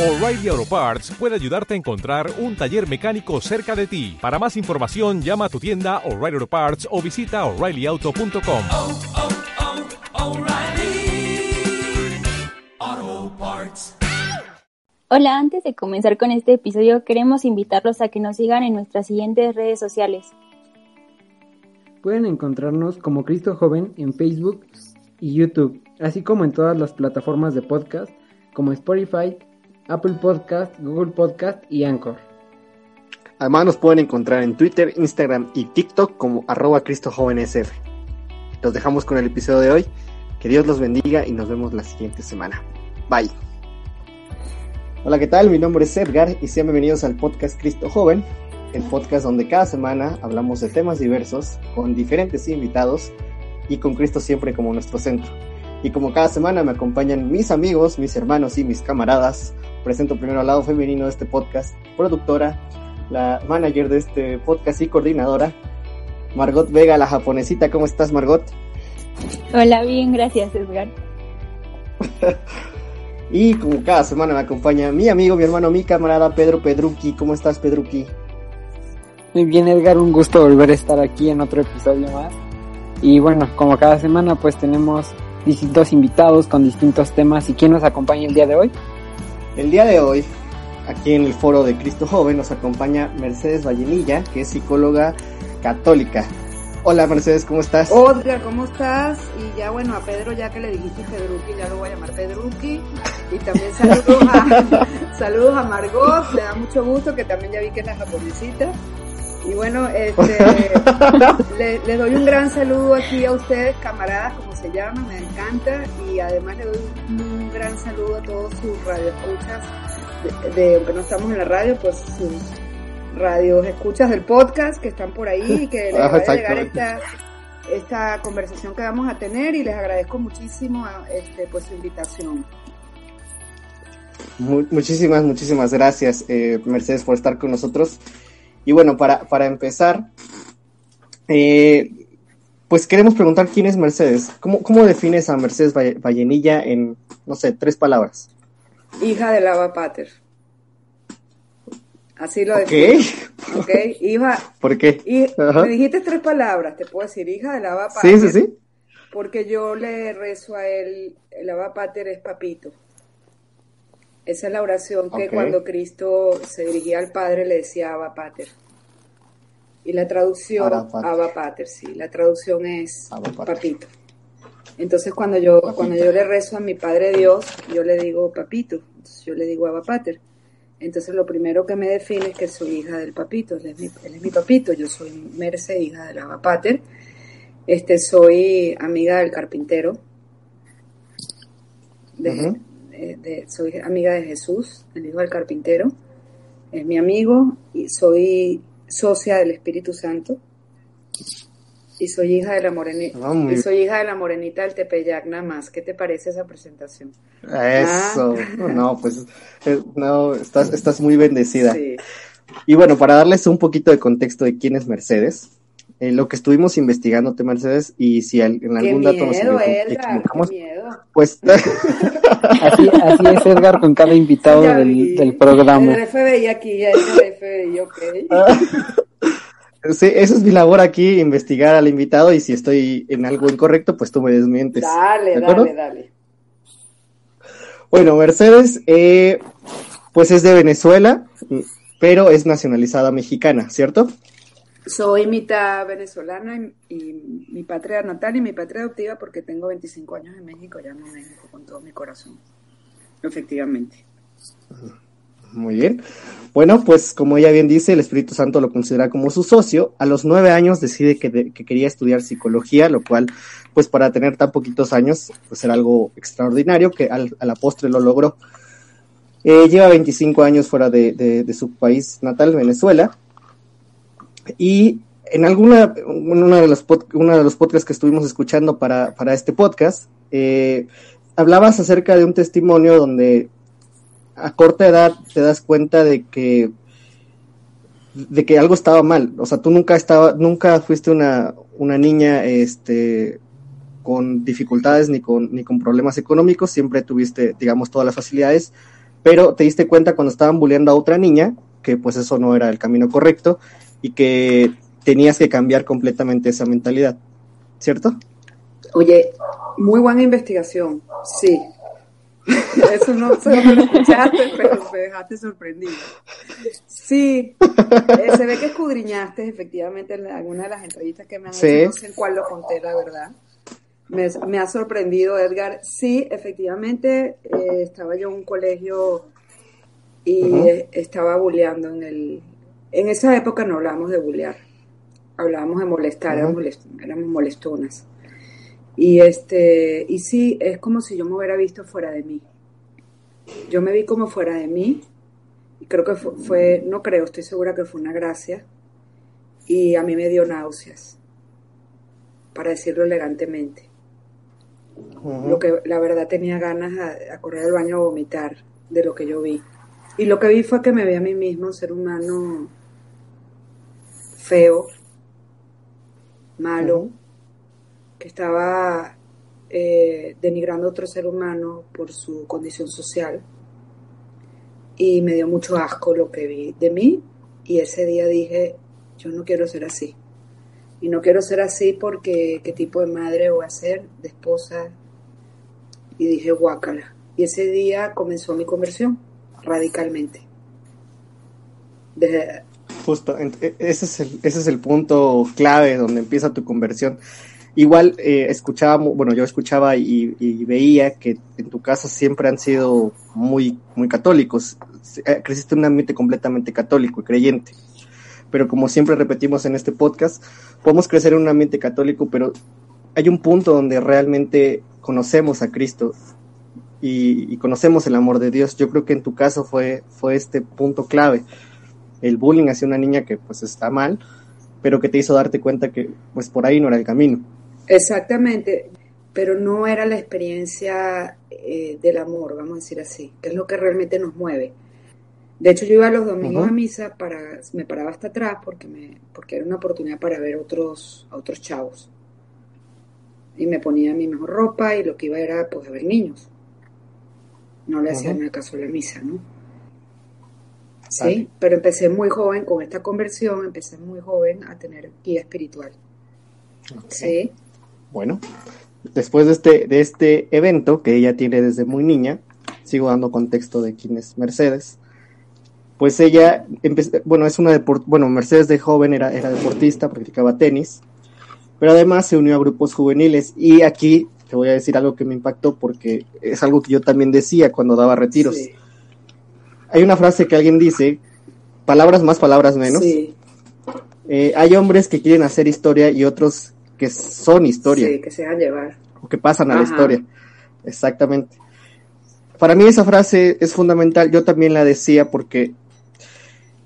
O'Reilly Auto Parts puede ayudarte a encontrar un taller mecánico cerca de ti. Para más información, llama a tu tienda O'Reilly Auto Parts o visita oreillyauto.com. oh, oh, O'Reilly Auto Parts. Hola, antes de comenzar con este episodio queremos invitarlos a que nos sigan en nuestras siguientes redes sociales. Pueden encontrarnos como Cristo Joven en Facebook y YouTube, así como en todas las plataformas de podcast como Spotify, Apple Podcast, Google Podcast y Anchor. Además nos pueden encontrar en Twitter, Instagram y TikTok como arroba. Los dejamos con el episodio de hoy. Que Dios los bendiga y nos vemos la siguiente semana. Bye. Hola, ¿qué tal? Mi nombre es Edgar y sean bienvenidos al podcast Cristo Joven, el podcast donde cada semana hablamos de temas diversos con diferentes invitados y con Cristo siempre como nuestro centro. Y como cada semana me acompañan mis amigos, mis hermanos y mis camaradas. Presento primero al lado femenino de este podcast, productora, la manager de este podcast y coordinadora, Margot Vega, la japonesita. ¿Cómo estás, Margot? Hola, bien, gracias Edgar. Y como cada semana me acompaña mi amigo, mi hermano, mi camarada Pedro Pedruki. ¿Cómo estás, Pedruki? Muy bien Edgar, un gusto volver a estar aquí en otro episodio más. Y bueno, como cada semana pues tenemos distintos invitados con distintos temas. ¿Y quién nos acompaña el día de hoy? El día de hoy, aquí en el foro de Cristo Joven, nos acompaña Mercedes Vallenilla, que es psicóloga católica. Hola Mercedes, ¿cómo estás? Edgar, ¿cómo estás? Y ya bueno, a Pedro ya que le dijiste Pedruki, ya lo voy a llamar Pedruki. Y también saludos a, saludos a Margot, le da mucho gusto que también ya vi que es la japonesita. Y bueno, este, le, le doy un gran saludo aquí a ustedes, camaradas, como se llama, me encanta. Y además le doy un, un gran saludo a todos sus radioescuchas, de, de, aunque no estamos en la radio, pues sus radios escuchas del podcast que están por ahí y que les va a llegar esta, esta conversación que vamos a tener y les agradezco muchísimo este, pues su invitación. Mu- muchísimas, muchísimas gracias, eh, Mercedes, por estar con nosotros. Y bueno, para, para empezar, eh, pues queremos preguntar quién es Mercedes. ¿Cómo, cómo defines a Mercedes Valle- Vallenilla en, no sé, tres palabras? Hija de Lava Pater. Así lo Ok. defino. Ok, hija. ¿Por qué? Y me dijiste tres palabras, te puedo decir, hija de Lava Pater. Sí, sí, sí. Porque yo le rezo a él, el Abba Pater es papito. Esa es la oración que cuando Cristo se dirigía al Padre le decía Abba Pater. Y la traducción, Abba Pater. Abba Pater, sí, la traducción es papito. Entonces cuando yo, Papito. cuando yo le rezo a mi Padre Dios, yo le digo papito, Entonces, yo le digo Abba Pater. Entonces lo primero que me define es que soy hija del papito, él es mi, él es mi papito, yo soy Merce, hija del Abba Pater. Este, soy amiga del carpintero. De- de- soy amiga de Jesús, el hijo del carpintero. Es mi amigo y soy socia del Espíritu Santo. Y soy hija de la morenita. Ah, y soy hija de la morenita del Tepeyac nada más. ¿Qué te parece esa presentación? Eso. Ah. No, pues, eh, no, estás, estás muy bendecida. Sí. Y bueno, para darles un poquito de contexto de quién es Mercedes, eh, lo que estuvimos investigándote, Mercedes, y si en Qué algún dato nos miedo, Edgar, equivocamos. Pues Así, así es Edgar con cada invitado Ya del, vi. del programa. El FBI aquí, ya es el FBI, ok. sí, esa es mi labor aquí, investigar al invitado, y si estoy en algo incorrecto, pues tú me desmientes. Dale, ¿De acuerdo? dale, dale. Bueno, Mercedes, eh, pues es de Venezuela, pero es nacionalizada mexicana, ¿cierto? Soy mitad venezolana y, mi patria natal y mi patria adoptiva porque tengo 25 años en México, llamo a México con todo mi corazón. Efectivamente. Muy bien. Bueno, pues como ella bien dice, el Espíritu Santo lo considera como su socio. A los nueve años decide que, de- que quería estudiar psicología, lo cual, pues para tener tan poquitos años, pues era algo extraordinario que al, a la postre lo logró. Eh, lleva 25 años fuera de- de su país natal, Venezuela. Y en alguna, una de pod- uno de los podcasts que estuvimos escuchando para, para este podcast, eh, hablabas acerca de un testimonio donde a corta edad te das cuenta de que de que algo estaba mal. O sea, tú nunca estaba, nunca fuiste una, una niña este con dificultades ni con, ni con problemas económicos, siempre tuviste, digamos, todas las facilidades, pero te diste cuenta cuando estaban bulleando a otra niña que pues eso no era el camino correcto y que tenías que cambiar completamente esa mentalidad, ¿cierto? Oye, muy buena investigación, sí. Eso no sé lo escuchaste, pero me dejaste sorprendido. Sí, eh, se ve que escudriñaste efectivamente en alguna de las entrevistas que me han Sí. hecho, no sé en cuál lo conté, la verdad. Me, me ha sorprendido, Edgar. Sí, efectivamente, eh, estaba yo en un colegio y estaba bulleando en el... En esa época no hablábamos de bullear, hablábamos de molestar, éramos, éramos molestonas. Y este, y sí, es como si yo me hubiera visto fuera de mí. Yo me vi como fuera de mí, y creo que fue, fue- no creo, estoy segura que fue una gracia, y a mí me dio náuseas, para decirlo elegantemente. Lo que la verdad tenía ganas a, a correr al baño a vomitar de lo que yo vi. Y lo que vi fue que me vi a mí mismo un ser humano feo, malo, que estaba eh, denigrando a otro ser humano por su condición social. Y me dio mucho asco lo que vi de mí. Y ese día dije, yo no quiero ser así. Y no quiero ser así porque qué tipo de madre voy a ser, de esposa. Y dije, guácala. Y ese día comenzó mi conversión, radicalmente. Desde, Justo, e- ese es, el, ese es el punto clave donde empieza tu conversión. Igual eh, escuchaba, bueno, yo escuchaba y, y veía que en tu casa siempre han sido muy, muy católicos. Eh, Creciste en un ambiente completamente católico y creyente. Pero como siempre repetimos en este podcast, podemos crecer en un ambiente católico, pero hay un punto donde realmente conocemos a Cristo y, y conocemos el amor de Dios. Yo creo que en tu caso fue, fue este punto clave el bullying hacia una niña que pues está mal, pero que te hizo darte cuenta que pues por ahí no era el camino. Exactamente, pero no era la experiencia eh, del amor, vamos a decir así, que es lo que realmente nos mueve. De hecho, yo iba los domingos a misa para, me paraba hasta atrás porque me, porque era una oportunidad para ver otros, a otros chavos. Y me ponía mi mejor ropa y lo que iba era pues a ver niños. No le hacía Ujú. nada caso a la misa, ¿no? Sí, Vale. pero empecé muy joven con esta conversión, empecé muy joven a tener guía espiritual. Sí. Bueno, después de este, de este evento que ella tiene desde muy niña, sigo dando contexto de quién es Mercedes, pues ella, bueno, es una deport bueno, Mercedes de joven era, era deportista, practicaba tenis, pero además se unió a grupos juveniles y aquí te voy a decir algo que me impactó porque es algo que yo también decía cuando daba retiros. Sí. Hay una frase que alguien dice, palabras más, palabras menos. Sí, Eh, hay hombres que quieren hacer historia y otros que son historia sí, que se dejan llevar. o que pasan a la historia. Exactamente. Para mí esa frase es fundamental. Yo también la decía porque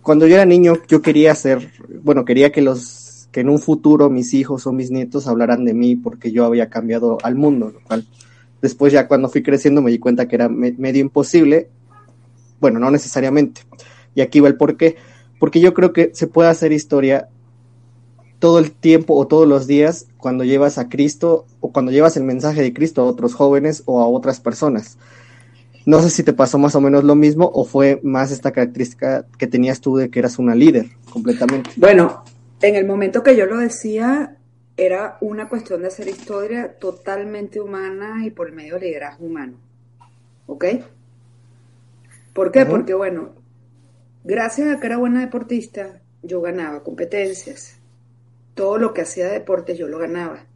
cuando yo era niño yo quería ser, bueno, quería que los que en un futuro mis hijos o mis nietos hablaran de mí porque yo había cambiado al mundo, lo cual después ya cuando fui creciendo me di cuenta que era me- medio imposible. Bueno, no necesariamente. Y aquí va el por qué. Porque yo creo que se puede hacer historia todo el tiempo o todos los días cuando llevas a Cristo o cuando llevas el mensaje de Cristo a otros jóvenes o a otras personas. No sé si te pasó más o menos lo mismo o fue más esta característica que tenías tú de que eras una líder completamente. Bueno, en el momento que yo lo decía, era una cuestión de hacer historia totalmente humana y por medio liderazgo humano. ¿Ok? ¿Por qué? Porque, bueno, gracias a que era buena deportista, yo ganaba competencias. Todo lo que hacía de deporte yo lo ganaba.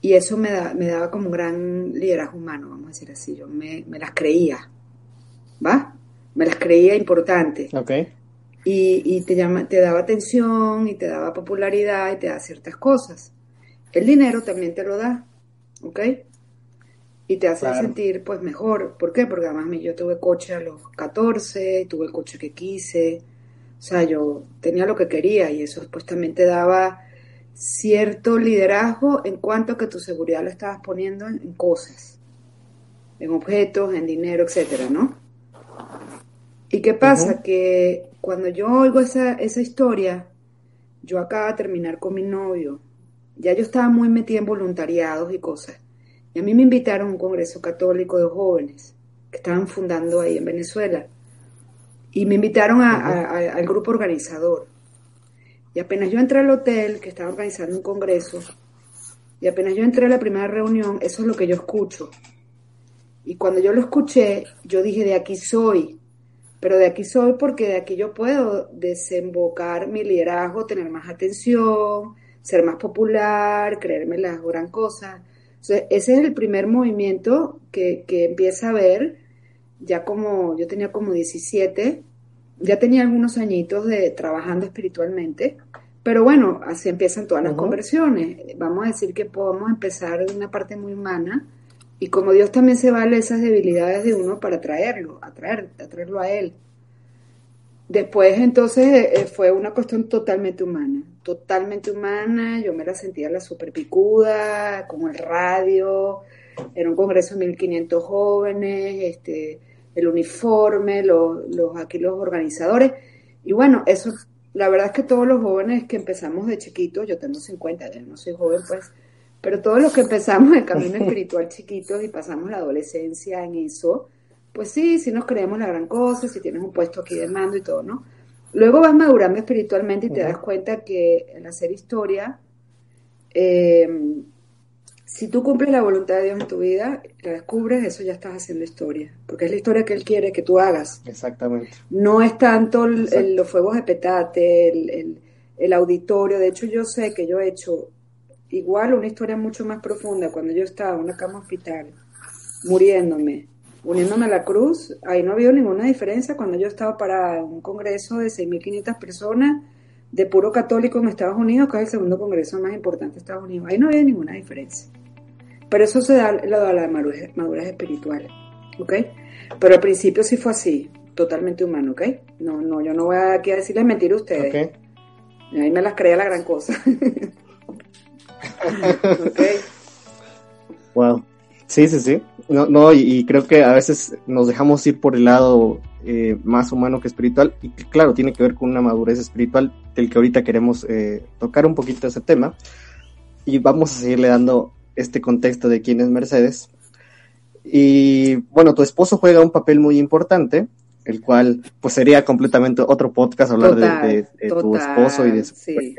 Y eso me, da- me daba como un gran liderazgo humano, vamos a decir así. Yo me, me las creía. ¿Va? Me las creía importantes Ok. y, y te, llama, te daba atención y te daba popularidad y te da ciertas cosas. El dinero también te lo da, ¿ok? Y te hace Claro. sentir pues mejor. ¿Por qué? Porque además yo tuve coche a los 14, tuve el coche que quise, o sea, yo tenía lo que quería y eso pues también te daba cierto liderazgo en cuanto a que tu seguridad la estabas poniendo en, en cosas, en objetos, en dinero, etcétera, ¿no? ¿Y qué pasa? Que cuando yo oigo esa, esa historia, yo acabo de terminar con mi novio. Ya yo estaba muy metida en voluntariados y cosas. Y a mí me invitaron a un congreso católico de jóvenes que estaban fundando ahí en Venezuela. Y me invitaron a- a- a- al grupo organizador. Y apenas yo entré al hotel, que estaba organizando un congreso, y apenas yo entré a la primera reunión, eso es lo que yo escucho. Y cuando yo lo escuché, yo dije, de aquí soy. Pero de aquí soy porque de aquí yo puedo desembocar mi liderazgo, tener más atención, ser más popular, creerme las gran cosas. Entonces, ese es el primer movimiento que, que empieza a ver, ya como yo tenía como 17, ya tenía algunos añitos de trabajando espiritualmente, pero bueno, así empiezan todas las conversiones. Vamos a decir que podemos empezar de una parte muy humana y como Dios también se vale esas debilidades de uno para traerlo, atraer, atraerlo a Él. Después entonces eh, fue una cuestión totalmente humana, totalmente humana, yo me la sentía la super picuda, como el radio, era un congreso de 1500 jóvenes, este, el uniforme, los, los, aquí los organizadores, y bueno, eso, la verdad es que todos los jóvenes que empezamos de chiquitos, yo tengo 50, ya no soy joven pues, pero todos los que empezamos el camino espiritual chiquitos y pasamos la adolescencia en eso, pues sí, sí nos creemos la gran cosa, si tienes un puesto aquí de mando y todo, ¿no? Luego vas madurando espiritualmente y te das cuenta que el hacer historia, eh, si tú cumples la voluntad de Dios en tu vida, la descubres, eso ya estás haciendo historia, porque es la historia que Él quiere que tú hagas. Exactamente. No es tanto el- Exacto. el- los fuegos de petate, el, el- el auditorio. De hecho, yo sé que yo he hecho igual una historia mucho más profunda cuando yo estaba en una cama hospital, muriéndome, uniéndome a la cruz. Ahí no ha habido ninguna diferencia cuando yo estaba para un congreso de 6.500 personas de puro católico en Estados Unidos, que es el segundo congreso más importante de Estados Unidos. Ahí no había ninguna diferencia. Pero eso se da, lo da la madurez, madurez espiritual, ¿ok? Pero al principio sí fue así, totalmente humano, ¿ok? No, no, yo no voy aquí a decirles mentir a ustedes. Ok. Ahí me las creía la gran cosa. ¿Ok? Wow. Sí, sí, sí. No, no, y, y creo que a veces nos dejamos ir por el lado eh, más humano que espiritual. Y que, claro, tiene que ver con una madurez espiritual del que ahorita queremos eh, tocar un poquito ese tema. Y vamos a seguirle dando este contexto de quién es Mercedes. Y bueno, tu esposo juega un papel muy importante, el cual pues sería completamente otro podcast hablar de- Total, de, de tu total, esposo y de su sí.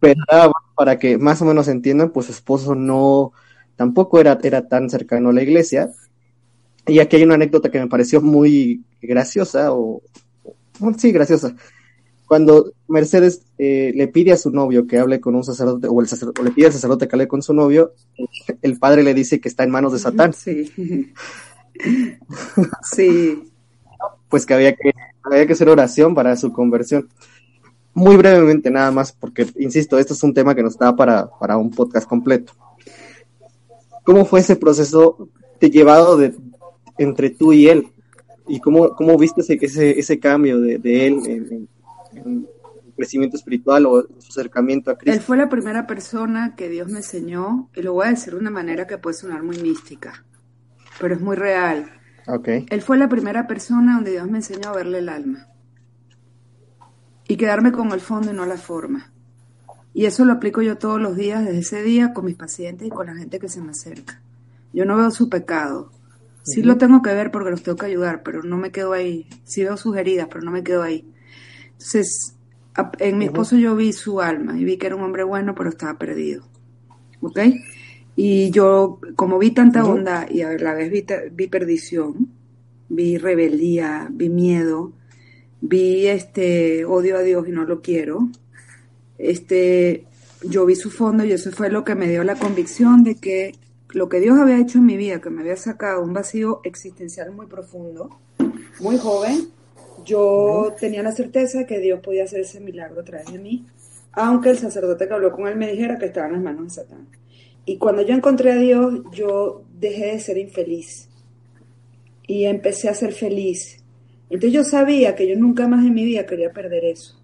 Pero para que más o menos entiendan, pues su esposo no, tampoco era, era tan cercano a la iglesia. Y aquí hay una anécdota que me pareció muy graciosa, o, o- sí, graciosa. Cuando Mercedes eh, le pide a su novio que hable con un sacerdote, o, el o le pide al sacerdote que hable con su novio, el padre le dice que está en manos de Satán, Sí. Sí. pues que había que, había que hacer oración para su conversión. Muy brevemente nada más, porque, insisto, esto es un tema que nos da para, para un podcast completo. ¿Cómo fue ese proceso de llevado de, entre tú y él? ¿Y cómo, cómo viste ese, ese, ese cambio de, de él en, en- en crecimiento espiritual o su acercamiento a Él Cristo? fue la primera persona que Dios me enseñó, y lo voy a decir de una manera que puede sonar muy mística, pero es muy real. Ok, Él fue la primera persona donde Dios me enseñó a verle el alma y quedarme con el fondo y no la forma. Y eso lo aplico yo todos los días, desde ese día, con mis pacientes y con la gente que se me acerca. Yo no veo su pecado. Sí lo tengo que ver porque los tengo que ayudar, pero no me quedo ahí. Sí veo sus heridas, pero no me quedo ahí. Entonces, en mi esposo yo vi su alma y vi que era un hombre bueno, pero estaba perdido. ¿Ok? Y yo, como vi tanta bondad y a la vez vi, vi perdición, vi rebeldía, vi miedo, vi este odio a Dios y no lo quiero, este, yo vi su fondo y eso fue lo que me dio la convicción de que lo que Dios había hecho en mi vida, que me había sacado un vacío existencial muy profundo, muy joven, yo tenía la certeza de que Dios podía hacer ese milagro a través de mí, aunque el sacerdote que habló con él me dijera que estaba en las manos de Satán. Y cuando yo encontré a Dios, yo dejé de ser infeliz y empecé a ser feliz. Entonces yo sabía que yo nunca más en mi vida quería perder eso.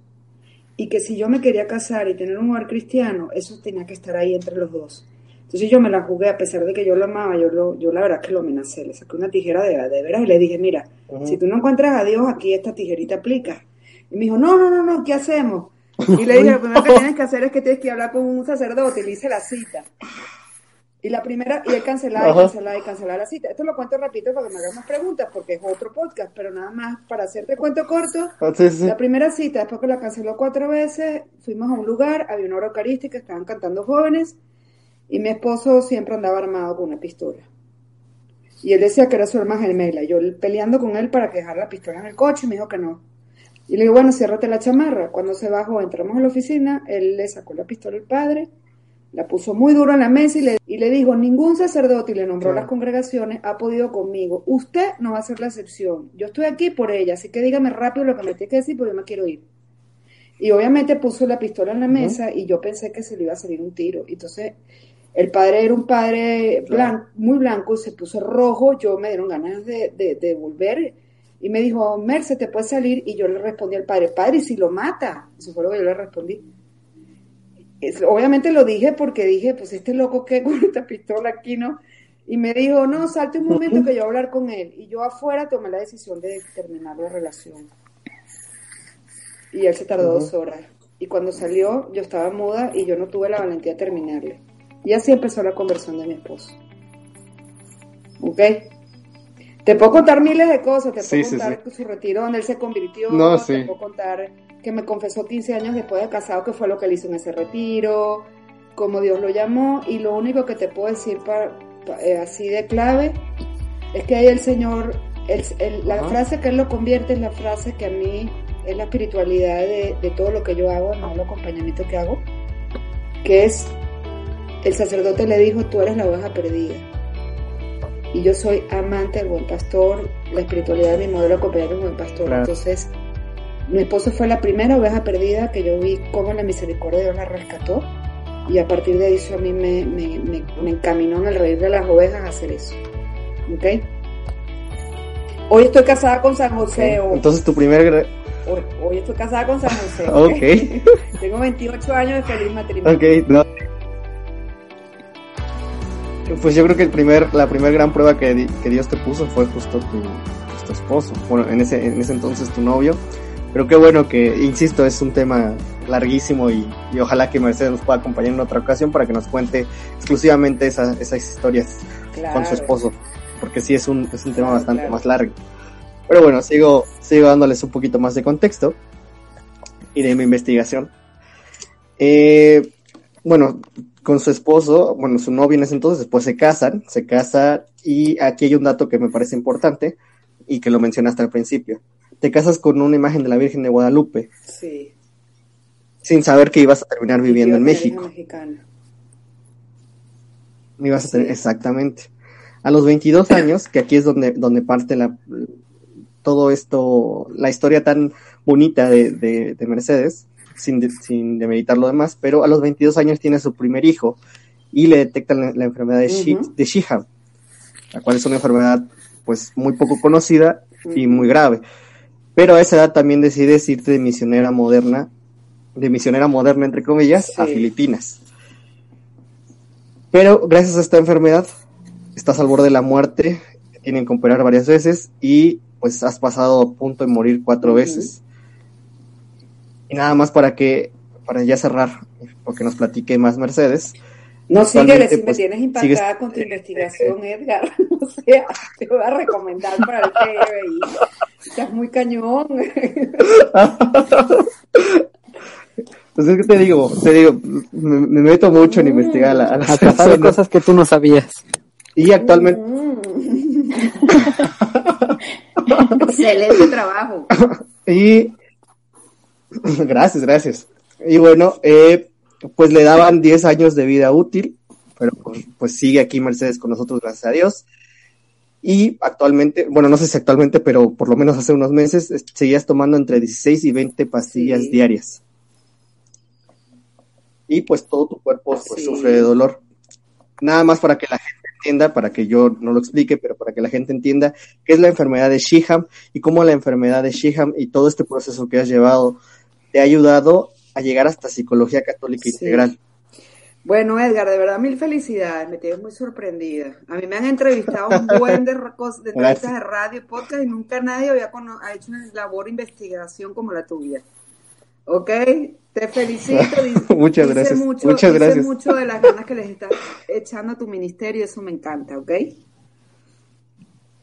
Y que si yo me quería casar y tener un hogar cristiano, eso tenía que estar ahí entre los dos. Entonces yo me la jugué, a pesar de que yo lo amaba, yo, lo, yo la verdad que lo amenacé, le saqué una tijera de, de veras y le dije, mira, si tú no encuentras a Dios, aquí esta tijerita aplica. Y me dijo, no, no, no, no, ¿qué hacemos? Y le dije, lo primero que tienes que hacer es que tienes que hablar con un sacerdote, y le hice la cita. Y la primera, y él cancelaba y Ajá. cancelaba y cancelaba la cita. Esto lo cuento rapidito para que me hagan más preguntas, porque es otro podcast, pero nada más para hacerte cuento corto. Ah, sí, sí. La primera cita, después que la canceló cuatro veces, fuimos a un lugar, había una hora eucarística, estaban cantando jóvenes, y mi esposo siempre andaba armado con una pistola. Y él decía que era su alma gemela. Yo peleando con él para que dejara la pistola en el coche, y me dijo que no. Y le digo, bueno, ciérrate la chamarra. Cuando se bajó, entramos a la oficina, él le sacó la pistola al padre, la puso muy duro en la mesa y le, y le dijo, ningún sacerdote, y le nombró Claro. las congregaciones, ha podido conmigo. Usted no va a ser la excepción. Yo estoy aquí por ella, así que dígame rápido lo que me tiene que decir, porque yo me quiero ir. Y obviamente puso la pistola en la mesa y yo pensé que se le iba a salir un tiro. Entonces, el padre era un padre blanco, muy blanco, se puso rojo, yo me dieron ganas de, de, de volver y me dijo, Merce, te puedes salir. Y yo le respondí al padre, padre, ¿y si lo mata? Eso fue lo que yo le respondí. Es- obviamente lo dije porque dije, pues este loco que con esta pistola aquí, ¿no? Y me dijo, no, salte un momento que yo voy a hablar con él. Y yo afuera tomé la decisión de terminar la relación. Y él se tardó dos horas. Y cuando salió, yo estaba muda y yo no tuve la valentía de terminarle. Y así empezó la conversión de mi esposo. ¿Ok? Te puedo contar miles de cosas. Te puedo Sí, sí, contar su retiro donde él se convirtió. No, Te puedo contar que me confesó 15 años después de casado que fue lo que él hizo en ese retiro, cómo Dios lo llamó. Y lo único que te puedo decir eh, así de clave es que ahí el Señor, el- el- la frase que Él lo convierte es la frase que a mí es la espiritualidad de, de todo lo que yo hago, no el acompañamiento que hago, que es, el sacerdote le dijo, tú eres la oveja perdida. Y yo soy amante del buen pastor, la espiritualidad de mi modelo de acompañamiento del buen pastor. Claro. Entonces, mi esposo fue la primera oveja perdida que yo vi cómo la misericordia de Dios la rescató. Y a partir de eso a mí me, me, me, me encaminó en el reír de las ovejas a hacer eso. ¿Ok? Hoy estoy casada con San José. o- Entonces tu primer... Hoy, hoy estoy casada con San José. Ok. Tengo 28 años de feliz matrimonio. Ok, no. Pues yo creo que el primer, la primera gran prueba que, que Dios te puso fue justo tu, tu esposo. Bueno, en ese, en ese entonces tu novio. Pero qué bueno que, insisto, es un tema larguísimo y, y ojalá que Mercedes nos pueda acompañar en otra ocasión para que nos cuente exclusivamente esa- esas historias Claro. con su esposo. Porque sí es un, es un tema Claro, bastante claro. más largo. Pero bueno, sigo, sigo dándoles un poquito más de contexto y de mi investigación. Eh, bueno, con su esposo, bueno, su novio en ese entonces, después se casan, se casan y aquí hay un dato que me parece importante y que lo mencionaste al principio. Te casas con una imagen de la Virgen de Guadalupe Sí. sin saber que ibas a terminar viviendo en México. Ibas a tener, exactamente. A los 22 años, que aquí es donde, donde parte la, todo esto, la historia tan bonita de, de, de Mercedes, sin, de- sin demeritar lo demás, pero a los 22 años tiene su primer hijo y le detectan la, la enfermedad de, Ujú. de Shihab, la cual es una enfermedad pues muy poco conocida y muy grave. Pero a esa edad también decides irte de misionera moderna, de misionera moderna entre comillas, a. Filipinas. Pero gracias a esta enfermedad estás al borde de la muerte, te tienen que operar varias veces y pues has pasado a punto de morir cuatro veces. Y nada más para que, para ya cerrar, porque nos platique más Mercedes. No, síguele, Actualmente, si me pues, tienes impactada sigues- con tu investigación, Edgar. O sea, te voy a recomendar para el PBI. Estás muy cañón. Pues es que te digo, te digo, me, me meto mucho en investigar a, la- a las personas. cosas que tú no sabías. Y actualmente, Mm. Excelente trabajo. Y gracias, gracias. Y bueno, eh, pues le daban 10 años de vida útil, pero pues, pues sigue aquí Mercedes con nosotros, gracias a Dios. Y actualmente, bueno, no sé si actualmente, pero por lo menos hace unos meses, es- seguías tomando entre 16 y 20 pastillas Sí. diarias. Y pues todo tu cuerpo pues, Sí. sufre de dolor. Nada más para que la gente entienda, para que yo no lo explique, pero para que la gente entienda qué es la enfermedad de Shiham y cómo la enfermedad de Shiham y todo este proceso que has llevado te ha ayudado a llegar hasta psicología católica Sí. integral. Bueno, Edgar, de verdad, mil felicidades. Me tienes muy sorprendida. A mí me han entrevistado un buen de, ra- cos- de entrevistas de radio y podcast y nunca nadie había ha hecho una labor de investigación como la tuya. ¿Ok? Te felicito. di- Muchas dice gracias, Mucho, muchas dice gracias. mucho de las ganas que les estás echando a tu ministerio, eso me encanta, ¿ok?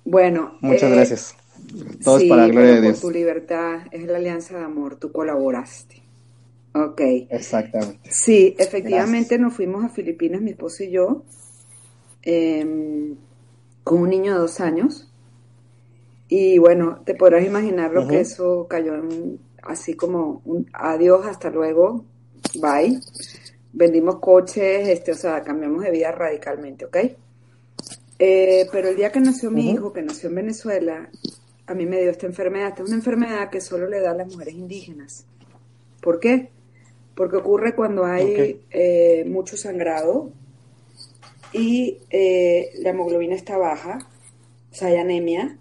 Bueno. Muchas eh, gracias. Todo es sí, para la gloria de por Dios. tu libertad, es la alianza de amor, tú colaboraste. Ok. Exactamente. Sí, efectivamente nos fuimos a Filipinas, mi esposo y yo, em, con un niño de dos años. Y bueno, te podrás imaginar lo que eso cayó en, así como un adiós, hasta luego, bye. Vendimos coches, este, o sea, cambiamos de vida radicalmente, ¿ok? Eh, pero el día que nació mi hijo, que nació en Venezuela, a mí me dio esta enfermedad. Esta es una enfermedad que solo le da a las mujeres indígenas. ¿Por qué? Porque ocurre cuando hay eh, mucho sangrado y eh, la hemoglobina está baja, o sea, hay anemia,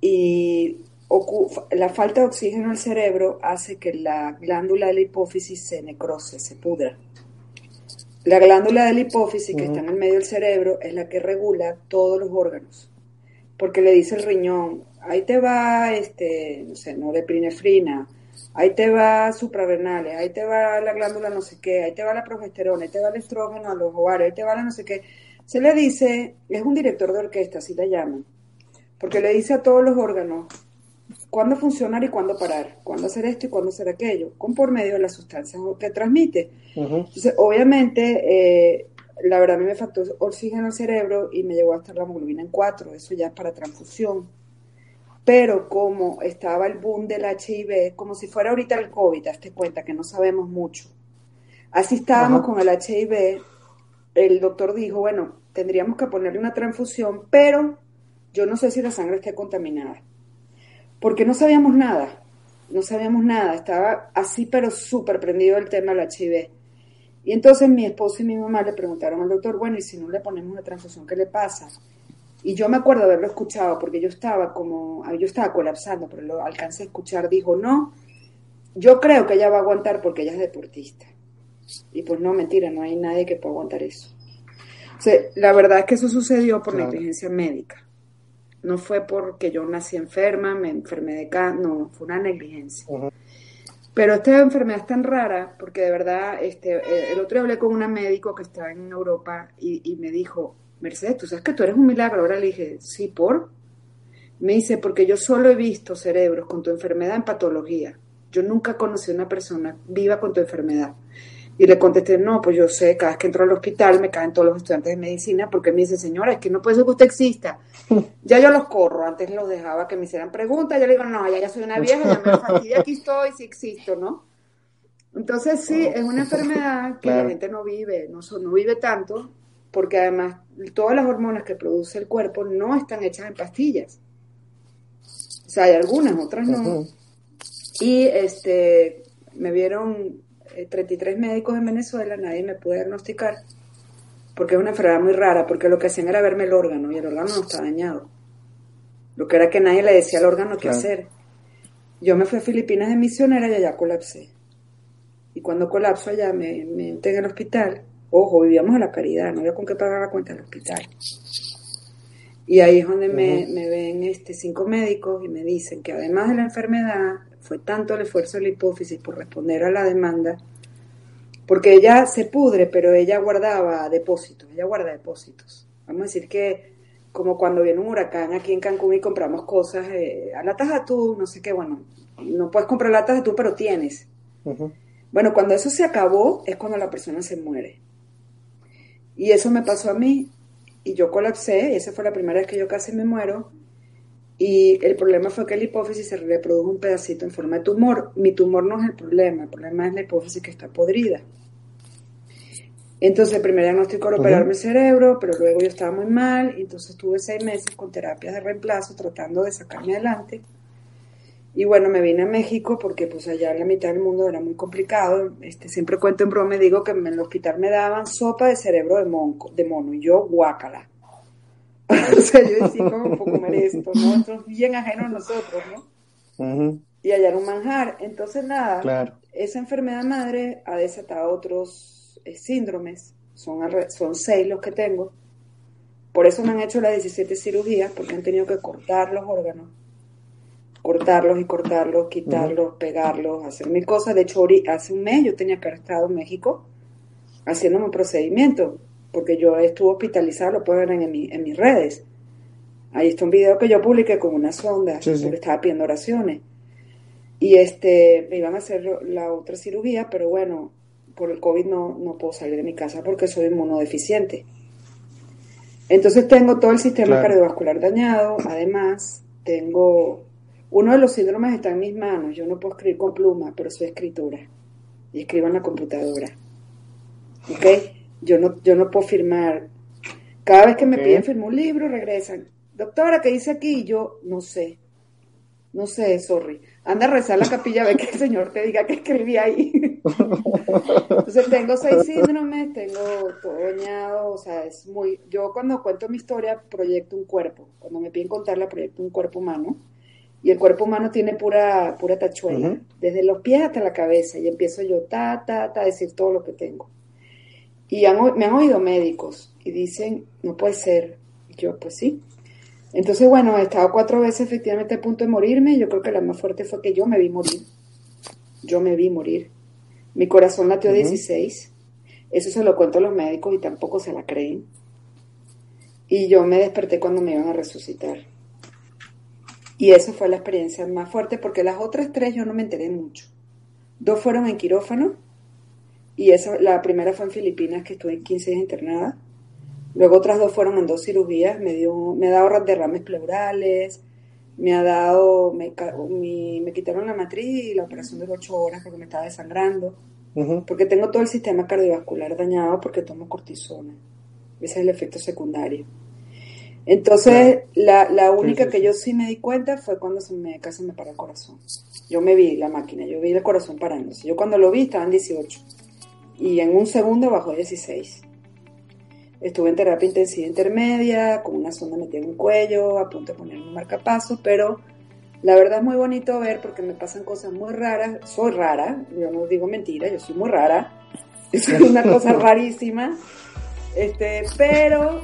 y la falta de oxígeno al cerebro hace que la glándula de la hipófisis se necrose, se pudra. La glándula de la hipófisis, que está en el medio del cerebro, es la que regula todos los órganos. Porque le dice el riñón, ahí te va, este, no sé, norepinefrina, ahí te va suprarrenales, ahí te va la glándula no sé qué, ahí te va la progesterona, ahí te va el estrógeno a los ovarios, ahí te va la no sé qué. Se le dice, es un director de orquesta, así la llaman, porque le dice a todos los órganos cuándo funcionar y cuándo parar, cuándo hacer esto y cuándo hacer aquello, con por medio de las sustancias que transmite. Entonces, obviamente, eh, la verdad a mí me faltó oxígeno al cerebro y me llegó a estar la hemoglobina en 4, eso ya es para transfusión. Pero como estaba el boom del HIV, como si fuera ahorita el COVID, hazte cuenta que no sabemos mucho. Así estábamos Ajá. con el HIV, el doctor dijo, bueno, tendríamos que ponerle una transfusión, pero yo no sé si la sangre está contaminada. Porque no sabíamos nada, no sabíamos nada, estaba así pero súper prendido el tema del HIV. Y entonces mi esposo y mi mamá le preguntaron al doctor, bueno, ¿y si no le ponemos una transfusión, qué le pasa? Y yo me acuerdo haberlo escuchado porque yo estaba como, yo estaba colapsando, pero lo alcancé a escuchar, dijo, no, yo creo que ella va a aguantar porque ella es deportista. Y pues no, mentira, no hay nadie que pueda aguantar eso. O sea, la verdad es que eso sucedió por Claro. negligencia médica. No fue porque yo nací enferma, me enfermé de cáncer, no, fue una negligencia. Pero esta enfermedad es tan rara porque de verdad, este, eh, el otro día hablé con una médico que está en Europa y, y me dijo, Mercedes, tú sabes que tú eres un milagro. Ahora le dije, sí, ¿por? Me dice, porque yo solo he visto cerebros con tu enfermedad en patología. Yo nunca conocí a una persona viva con tu enfermedad. Y le contesté, no, pues yo sé, cada vez que entro al hospital me caen todos los estudiantes de medicina porque me dice, señora, es que no puede ser que usted exista. Ya yo los corro, antes los dejaba que me hicieran preguntas, yo le digo, no, ya, ya soy una vieja, ya me fastidia, aquí estoy, sí existo, ¿no? Entonces sí, es una enfermedad que Claro. la gente no vive, no, no vive tanto, porque además todas las hormonas que produce el cuerpo no están hechas en pastillas. O sea, hay algunas, otras no. Y este, me vieron eh, 33 médicos en Venezuela, nadie me puede diagnosticar, porque es una enfermedad muy rara, porque lo que hacían era verme el órgano y el órgano no está dañado. Lo que era que nadie le decía al órgano qué hacer. Yo me fui a Filipinas de misionera y allá colapsé. Y cuando colapso allá me, me en el hospital. Ojo, vivíamos a la caridad, no había con qué pagar la cuenta del hospital. Y ahí es donde me, ven este, cinco médicos y me dicen que además de la enfermedad, fue tanto el esfuerzo de la hipófisis por responder a la demanda, porque ella se pudre, pero ella guardaba depósitos, ella guarda depósitos. Vamos a decir que como cuando viene un huracán aquí en Cancún y compramos cosas, eh, a latas de atún, no sé qué, bueno, no puedes comprar latas de atún, pero tienes. Bueno, cuando eso se acabó es cuando la persona se muere. Y eso me pasó a mí y yo colapsé esa fue la primera vez que yo casi me muero. Y el problema fue que la hipófisis se reprodujo un pedacito en forma de tumor. Mi tumor no es el problema, el problema es la hipófisis que está podrida. Entonces, el primer diagnóstico era operarme el cerebro, pero luego yo estaba muy mal, y entonces tuve seis meses con terapias de reemplazo tratando de sacarme adelante. Y bueno, me vine a México porque pues allá en la mitad del mundo era muy complicado. Este, siempre cuento en broma y digo que en el hospital me daban sopa de cerebro de, monco, de mono y yo guácala. o sea, yo decía, ¿cómo puedo comer esto? ¿no? Esto es bien ajeno a nosotros, ¿no? Y allá era un manjar. Entonces, nada, Claro. esa enfermedad madre ha desatado otros eh, síndromes. Son, son seis los que tengo. Por eso me han hecho las 17 cirugías, porque han tenido que cortar los órganos. Cortar cortarlos y cortarlos, quitarlos, pegarlos, hacer mil cosas. De hecho, hace un mes yo tenía que haber estado en México haciéndome un procedimiento, porque yo estuve hospitalizada, lo pueden ver en, mi- en mis redes. Ahí está un video que yo publiqué con una sonda, Sí, sí. porque estaba pidiendo oraciones. Y este, me iban a hacer la otra cirugía, pero bueno, por el COVID no, no puedo salir de mi casa porque soy inmunodeficiente. Entonces tengo todo el sistema Claro. cardiovascular dañado, además tengo, uno de los síndromes está en mis manos, yo no puedo escribir con pluma, pero soy escritora y escribo en la computadora. ¿Ok? Yo no, yo no puedo firmar. Cada vez que me piden firmar un libro, regresan. Doctora, ¿qué dice aquí? Y yo no sé. No sé, sorry. Anda a rezar a la capilla a ver que el Señor te diga que escribí ahí. Entonces tengo seis síndromes, tengo todo dañado, o sea, es muy... Yo cuando cuento mi historia proyecto un cuerpo. Cuando me piden contarla proyecto un cuerpo humano. Y el cuerpo humano tiene pura, pura tachuela, desde los pies hasta la cabeza. Y empiezo yo, ta, ta, ta, a decir todo lo que tengo. Y han me han oído médicos y dicen, no puede ser. Y yo, pues sí. Entonces, bueno, he estado cuatro veces efectivamente a punto de morirme. Yo creo que la más fuerte fue que yo me vi morir. Yo me vi morir. Mi corazón latió Ujú. 16. Eso se lo cuento a los médicos y tampoco se la creen. Y yo me desperté cuando me iban a resucitar. Y eso fue la experiencia más fuerte porque las otras tres yo no me enteré mucho. Dos fueron en quirófano y esa, la primera fue en Filipinas que estuve 15 días internada. Luego otras dos fueron en dos cirugías, me dio, me ha dado derrames pleurales, me ha dado, me, me quitaron la matriz y la operación de ocho horas porque me estaba desangrando, porque tengo todo el sistema cardiovascular dañado porque tomo cortisona. Ese es el efecto secundario. Entonces, la, la única sí, que yo sí me di cuenta fue cuando se me, casi me paró el corazón. Yo me vi la máquina, yo vi el corazón parándose. Yo cuando lo vi estaba en 18 y en un segundo bajó a 16. Estuve en terapia intensiva intermedia, con una sonda metida en un cuello, a punto de ponerme un marcapasos, pero la verdad es muy bonito ver porque me pasan cosas muy raras. Soy rara, yo no digo mentira, yo soy muy rara. Yo soy una cosa rarísima. Este, pero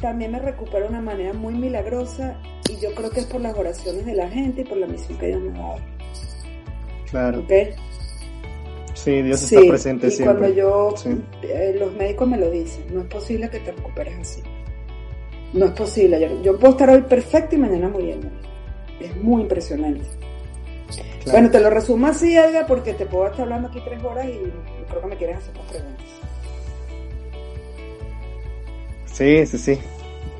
también me recupero de una manera muy milagrosa y yo creo que es por las oraciones de la gente y por la misión que Dios me ha dado. Claro. ¿ok? Sí, Dios Sí, está presente y siempre. cuando yo, Sí. eh, los médicos me lo dicen, no es posible que te recuperes así. No es posible. Yo, yo puedo estar hoy perfecto y mañana muriéndome. Es muy impresionante. Claro. Bueno, te lo resumo así, Edgar, porque te puedo estar hablando aquí tres horas y creo que me quieres hacer más preguntas. Sí, sí, sí.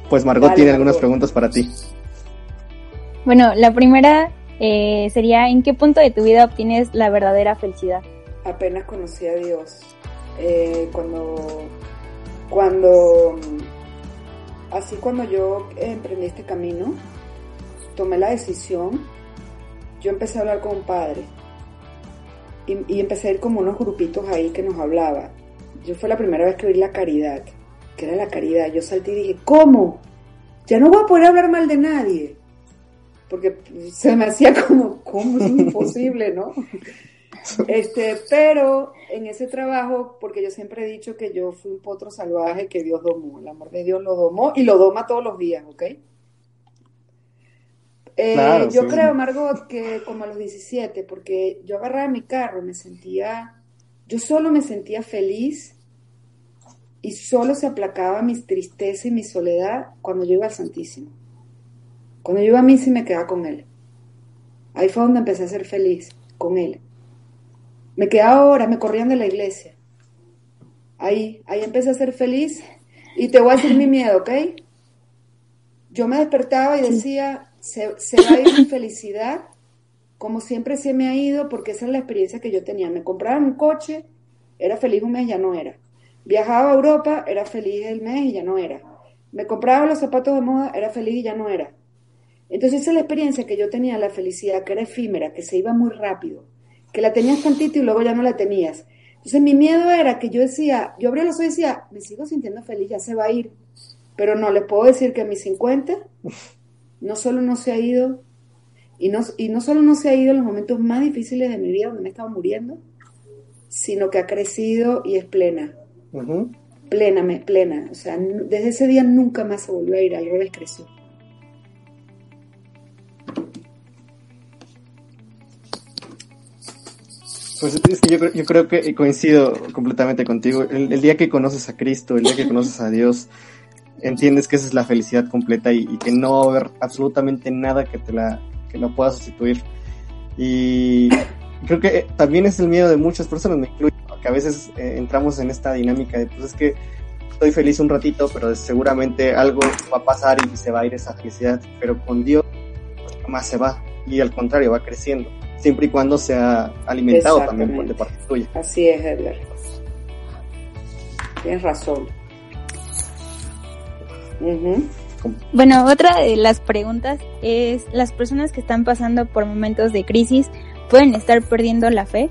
Pues Margot Dale, tiene Margot. algunas preguntas para ti. Bueno, la primera eh, sería, ¿en qué punto de tu vida obtienes la verdadera felicidad? apenas conocí a Dios. Eh, cuando, cuando, así cuando yo emprendí este camino, tomé la decisión, yo empecé a hablar con un padre y, y empecé a ir como unos grupitos ahí que nos hablaba. Yo fue la primera vez que oí la caridad, que era la caridad. Yo salté y dije, ¿cómo? Ya no voy a poder hablar mal de nadie. Porque se me hacía como, ¿cómo es imposible, no? Este, pero en ese trabajo, porque yo siempre he dicho que yo fui un potro salvaje que Dios domó, el amor de Dios lo domó y lo doma todos los días, ¿ok? Eh, Claro, yo sí. creo, Margot, que como a los 17, porque yo agarraba mi carro y me sentía, yo solo me sentía feliz y solo se aplacaba mi tristeza y mi soledad cuando yo iba al Santísimo. Cuando yo iba a misa y me quedaba con Él. Ahí fue donde empecé a ser feliz, con Él. Me quedaba horas, me corrían de la iglesia. Ahí, ahí empecé a ser feliz. Y te voy a decir mi miedo, ¿ok? Yo me despertaba y decía, se, se va a ir mi felicidad, como siempre se me ha ido, porque esa es la experiencia que yo tenía. Me compraban un coche, era feliz un mes, ya no era. Viajaba a Europa, era feliz el mes y ya no era. Me compraba los zapatos de moda, era feliz y ya no era. Entonces esa es la experiencia que yo tenía, la felicidad, que era efímera, que se iba muy rápido, que la tenías tantito y luego ya no la tenías. Entonces mi miedo era que yo decía, yo abría los ojos y decía, me sigo sintiendo feliz, ya se va a ir. Pero no, le puedo decir que a mis 50 no solo no se ha ido, y no, y no solo no se ha ido en los momentos más difíciles de mi vida, donde me estaba muriendo, sino que ha crecido y es plena, Plena, plena. O sea, desde ese día nunca más se volvió a ir, al revés creció. Pues es que yo, creo- yo creo que coincido completamente contigo. El, el día que conoces a Cristo, el día que conoces a Dios, entiendes que esa es la felicidad completa y, y que no va a haber absolutamente nada que te la, que la pueda sustituir. Y creo que eh, también es el miedo de muchas personas, me incluyo, que a veces eh, entramos en esta dinámica de, pues es que estoy feliz un ratito, pero seguramente algo va a pasar y se va a ir esa felicidad, pero con Dios pues, jamás se va y al contrario va creciendo, siempre y cuando sea alimentado también por de parte tuya. Así es, Edgar. Tienes razón. Bueno, otra de las preguntas es, ¿las personas que están pasando por momentos de crisis pueden estar perdiendo la fe?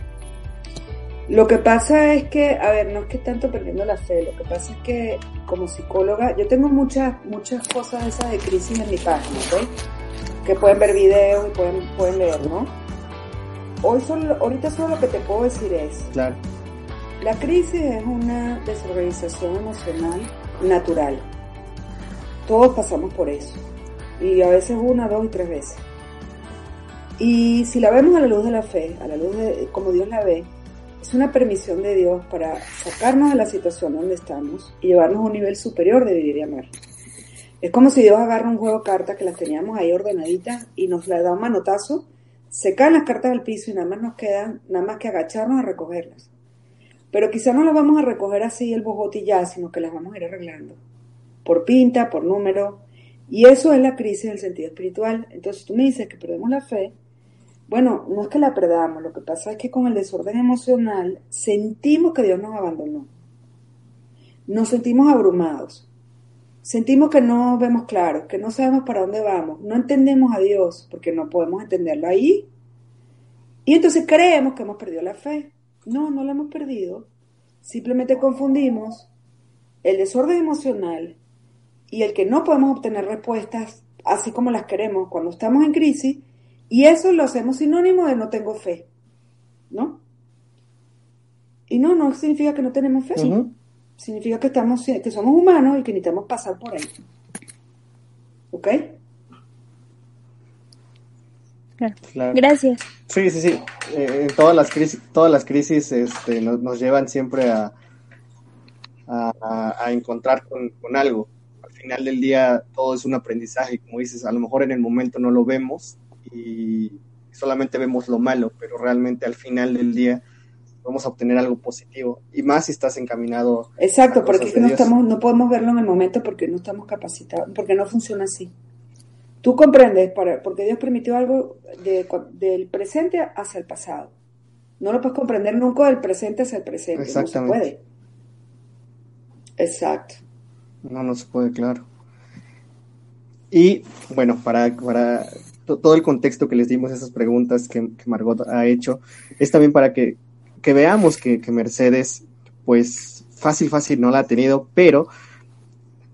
Lo que pasa es que, a ver, no es que tanto perdiendo la fe, lo que pasa es que como psicóloga, yo tengo muchas, muchas cosas esas de crisis en mi página, ¿ok? Que pueden ver videos y pueden, pueden leer, ¿no? Hoy solo, ahorita solo lo que te puedo decir es, Claro, la crisis es una desorganización emocional natural. Todos pasamos por eso. Y a veces una, dos y tres veces. Y si la vemos a la luz de la fe, a la luz de como Dios la ve, es una permisión de Dios para sacarnos de la situación donde estamos y llevarnos a un nivel superior de vivir y amar. Es como si Dios agarra un juego de cartas que las teníamos ahí ordenaditas y nos la da un manotazo, se caen las cartas al piso y nada más nos quedan, nada más que agacharnos a recogerlas. Pero quizá no las vamos a recoger así el bojote y ya, sino que las vamos a ir arreglando. Por pinta, por número. Y eso es la crisis del sentido espiritual. Entonces tú me dices que perdemos la fe. Bueno, no es que la perdamos, lo que pasa es que con el desorden emocional sentimos que Dios nos abandonó. Nos sentimos abrumados. Sentimos que no vemos claro, que no sabemos para dónde vamos. No entendemos a Dios porque no podemos entenderlo ahí. Y entonces creemos que hemos perdido la fe. No, no la hemos perdido. Simplemente confundimos el desorden emocional y el que no podemos obtener respuestas así como las queremos cuando estamos en crisis y eso lo hacemos sinónimo de no tengo fe, ¿no? Y no, no significa que no tenemos fe. Significa que estamos, que somos humanos y que necesitamos pasar por ahí. ¿Ok? claro. Gracias. Sí, sí, sí. Eh, en todas las crisis, todas las crisis este, nos, nos llevan siempre a, a, a- a encontrar con, con algo. Al final del día todo es un aprendizaje, como dices, a lo mejor en el momento no lo vemos y solamente vemos lo malo, pero realmente al final del día vamos a obtener algo positivo. Y más si estás encaminado. Exacto, a porque cosas es que de no Dios. estamos, no podemos verlo en el momento porque no estamos capacitados, porque no funciona así. Tú comprendes, para, porque Dios permitió algo de, del presente hacia el pasado. No lo puedes comprender nunca del presente hacia el presente, no se Exactamente. puede. Exacto. No, no se puede, claro. Y bueno, para, para todo el contexto que les dimos, esas preguntas que, que Margot ha hecho, es también para que, que veamos que, que Mercedes, pues fácil, fácil no la ha tenido, pero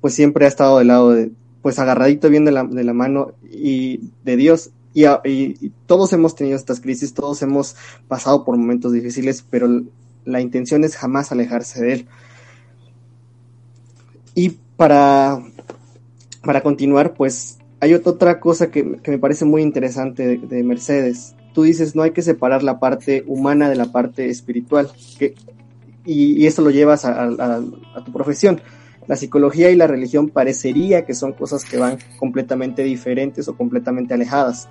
pues siempre ha estado del lado de, pues agarradito bien de la, de la mano y de Dios. Y, todos hemos tenido estas crisis, todos hemos pasado por momentos difíciles, pero la intención es jamás alejarse de Él. Y para, para continuar, pues hay ot- otra cosa que, que me parece muy interesante de, de Mercedes. Tú dices, no hay que separar la parte humana de la parte espiritual. Que, y, y eso lo llevas a, a- a tu profesión. La psicología y la religión parecería que son cosas que van completamente diferentes o completamente alejadas,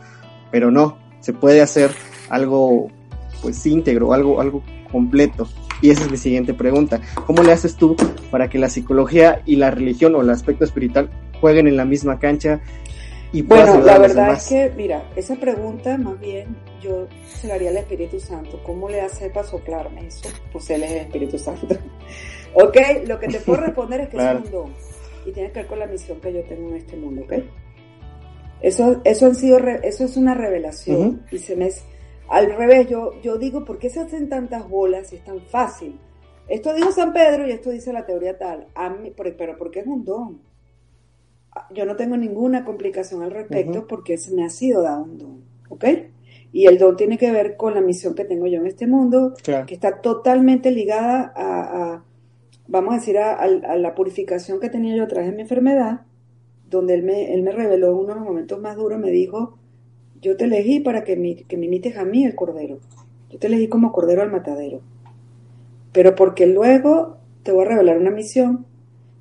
pero no, se puede hacer algo pues íntegro, algo, algo completo. Y esa es mi siguiente pregunta. ¿Cómo le haces tú para que la psicología y la religión o el aspecto espiritual jueguen en la misma cancha y Bueno, la verdad es que, mira, esa pregunta más bien yo se la haría al Espíritu Santo. ¿Cómo le hace para soplarme eso? Pues él es el Espíritu Santo. ok, lo que te puedo responder es que Claro. es un don y tiene que ver con la misión que yo tengo en este mundo, ¿ok? Eso, eso, han sido eso es una revelación y se me es, al revés, yo, yo digo, ¿por qué se hacen tantas bolas si es tan fácil? Esto dijo San Pedro y esto dice la teoría tal, a mí, por- pero porque es un don. Yo no tengo ninguna complicación al respecto Ujú. porque se me ha sido dado un don, ¿ok? Y el don tiene que ver con la misión que tengo yo en este mundo, Claro. que está totalmente ligada a, a, vamos a decir, a, a- a la purificación que tenía yo a través de mi enfermedad, donde él me, él me reveló uno de los momentos más duros, me dijo, yo te elegí para que, mi- que me imites a mí el Cordero. Yo te elegí como cordero al matadero. Pero porque luego te voy a revelar una misión.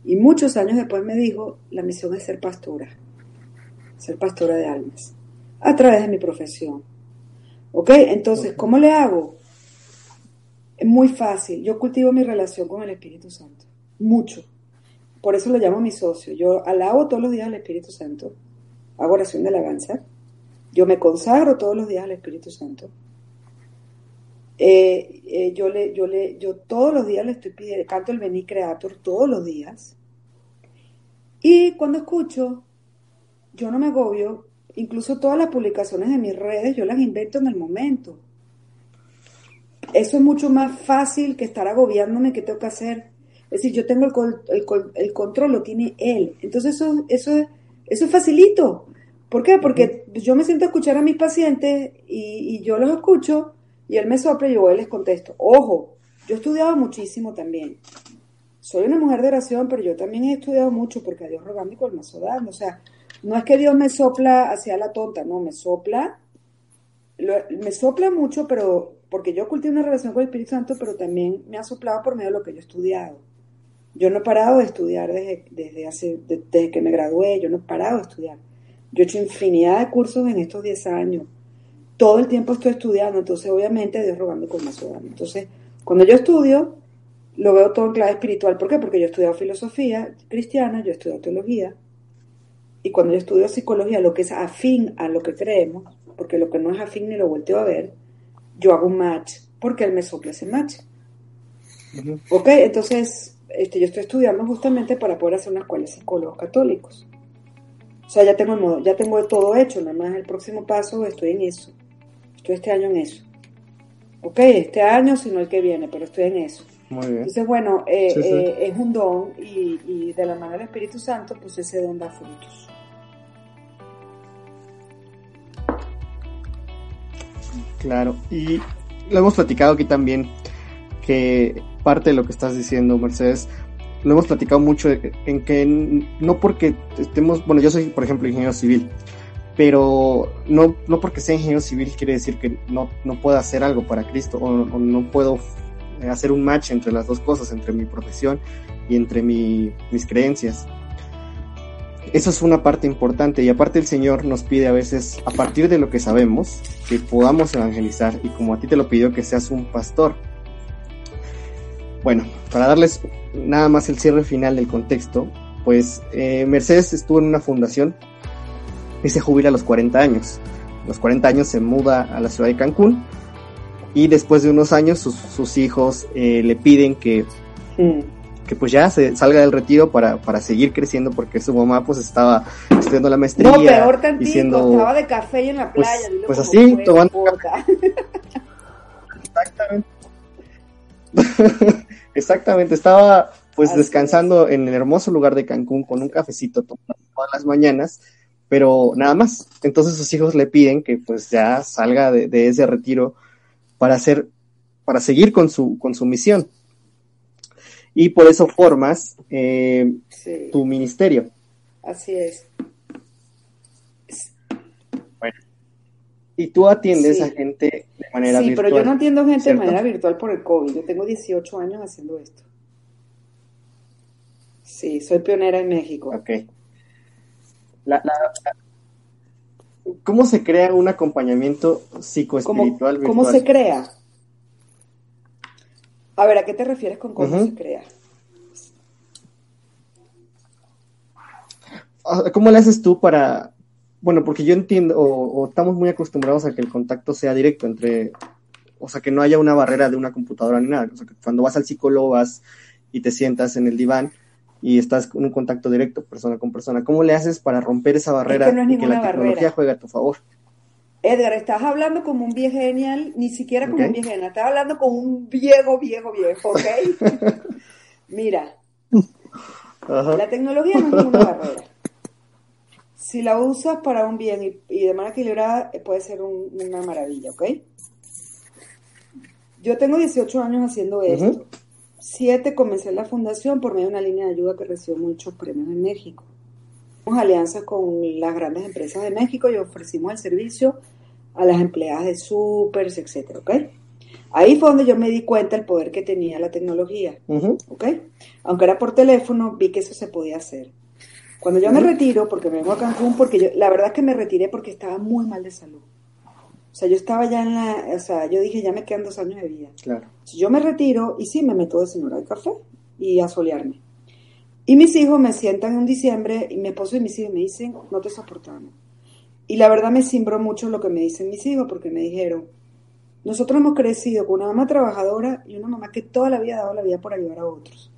Y muchos años después me dijo, la misión es ser pastora. Ser pastora de almas. A través de mi profesión. ¿Ok? Entonces, ¿cómo le hago? Es muy fácil. Yo cultivo mi relación con el Espíritu Santo. Mucho. Por eso lo llamo mi socio. Yo alabo todos los días al Espíritu Santo. Hago oración de alabanza. Yo me consagro todos los días al Espíritu Santo. Eh, eh, yo le, yo le, yo todos los días le estoy pidiendo, canto el Beni Creator todos los días. Y cuando escucho, yo no me agobio, incluso todas las publicaciones de mis redes, yo las invento en el momento. Eso es mucho más fácil que estar agobiándome qué tengo que hacer. Es decir, yo tengo el, el el control, lo tiene él. Entonces eso, eso, es- eso es facilito. ¿Por qué? Porque yo me siento a escuchar a mis pacientes y, y yo los escucho y él me sopla y yo les contesto. Ojo, yo he estudiado muchísimo también. Soy una mujer de oración, pero yo también he estudiado mucho porque a Dios rogando y con el mazo dando. O sea, no es que Dios me sopla hacia la tonta, no, me sopla, me sopla mucho, pero porque yo cultivo una relación con el Espíritu Santo, pero también me ha soplado por medio de lo que yo he estudiado. Yo no he parado de estudiar desde, desde, hace, de- desde que me gradué, yo no he parado de estudiar. Yo he hecho infinidad de cursos en estos 10 años. Todo el tiempo estoy estudiando, entonces obviamente Dios rogando con más dando. Entonces, cuando yo estudio, lo veo todo en clave espiritual. ¿Por qué? Porque yo he estudiado filosofía cristiana, yo he estudiado teología, y cuando yo estudio psicología, lo que es afín a lo que creemos, porque lo que no es afín ni lo volteo a ver, yo hago un match, porque él me sopla ese match. Ujú. Ok, entonces este, yo estoy estudiando justamente para poder hacer una escuela de psicólogos católicos. O sea, ya tengo, el modo- ya tengo todo hecho, nada más el próximo paso estoy en eso. Estoy este año en eso. Ok, este año, sino el que viene, pero estoy en eso. Muy bien. Entonces, bueno, eh, Sí, sí. eh, es un don y, y de la mano del Espíritu Santo, pues ese don da frutos. Claro, y lo hemos platicado aquí también, que parte de lo que estás diciendo, Mercedes, lo hemos platicado mucho en que no porque estemos, bueno, yo soy, por ejemplo, ingeniero civil, pero no, no porque sea ingeniero civil quiere decir que no, no pueda hacer algo para Cristo o, o no puedo hacer un match entre las dos cosas, entre mi profesión y entre mi- mis creencias. Eso es una parte importante y aparte el Señor nos pide a veces, a partir de lo que sabemos, que podamos evangelizar y como a ti te lo pidió que seas un pastor. Bueno, para darles nada más el cierre final del contexto, pues eh, Mercedes estuvo en una fundación y se jubila a los 40 años. A los 40 años se muda a la ciudad de Cancún y después de unos años sus, sus hijos eh, le piden que que pues ya se salga del retiro para, para seguir creciendo porque su mamá pues estaba estudiando la maestría No, peor tantito, siendo estaba de café y en la pues- playa. pues así, fue, tomando exactamente exactamente estaba pues Así descansando en el hermoso lugar de Cancún con un cafecito tomando todas las mañanas pero nada más entonces sus hijos le piden que pues ya salga de, de ese retiro para hacer para seguir con su con su misión y por eso formas eh, Sí, tu ministerio así es. Y tú atiendes Sí. a gente de manera sí, virtual. pero yo no atiendo gente ¿cierto? de manera virtual por el COVID. Yo tengo 18 años haciendo esto. Sí, soy pionera en México. Ok. La- la- la- ¿Cómo se crea un acompañamiento ¿Cómo, psicoespiritual cómo se crea? A ver, ¿a qué te refieres con cómo se crea? Ah, ¿Cómo le haces tú para, bueno, porque yo entiendo, o, o estamos muy acostumbrados a que el contacto sea directo entre, o sea, que no haya una barrera de una computadora ni nada, o sea, que cuando vas al psicólogo vas y te sientas en el diván y estás en un contacto directo persona con persona. ¿Cómo le haces para romper esa barrera que la tecnología juega a tu favor? Edgar, estás hablando como un viejo genial, ni siquiera como un viejo genial, estás hablando como un viejo, viejo, viejo, ¿ok? Mira, la tecnología no es una barrera. Si la usas para un bien y, de manera equilibrada, eh, puede ser una maravilla, ¿ok? Yo tengo 18 años haciendo esto. 2007 comencé la fundación por medio de una línea de ayuda que recibió muchos premios en México. Hicimos alianza con las grandes empresas de México y ofrecimos el servicio a las empleadas de supers, etcétera, ¿ok? Ahí fue donde yo me di cuenta el poder que tenía la tecnología, Aunque era por teléfono, vi que eso se podía hacer. Cuando yo me retiro, porque me vengo a Cancún, porque yo, la verdad es que me retiré porque estaba muy mal de salud. O sea, yo estaba ya en la, o sea, yo dije, ya me quedan dos años de vida. Claro. Si yo me retiro y sí, me meto de señora de café y a solearme. Y mis hijos me sientan en diciembre y mi esposo y mis hijos me dicen, no te soportamos. Y la verdad me cimbró mucho lo que me dicen mis hijos porque me dijeron, nosotros hemos crecido con una mamá trabajadora y una mamá que toda la vida ha dado la vida por ayudar a otros.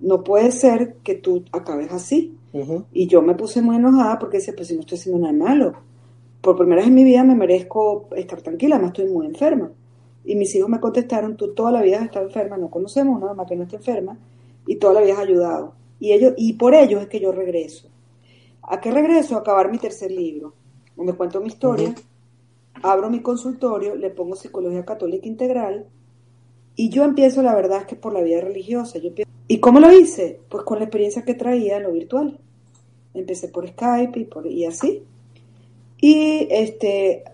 No puede ser que tú acabes así. Y yo me puse muy enojada porque decía, pues si no estoy haciendo nada malo. Por primera vez en mi vida me merezco estar tranquila, además estoy muy enferma. Y mis hijos me contestaron, tú toda la vida has estado enferma, no conocemos una mamá que no esté enferma y toda la vida has ayudado. Y, ellos, y por ellos es que yo regreso. ¿A qué regreso? A acabar mi tercer libro, donde cuento mi historia, abro mi consultorio, le pongo psicología católica integral y yo empiezo, la verdad es que por la vida religiosa. Yo empiezo- ¿Y cómo lo hice? Pues con la experiencia que traía en lo virtual. Empecé por Skype y, por, y así. Y este,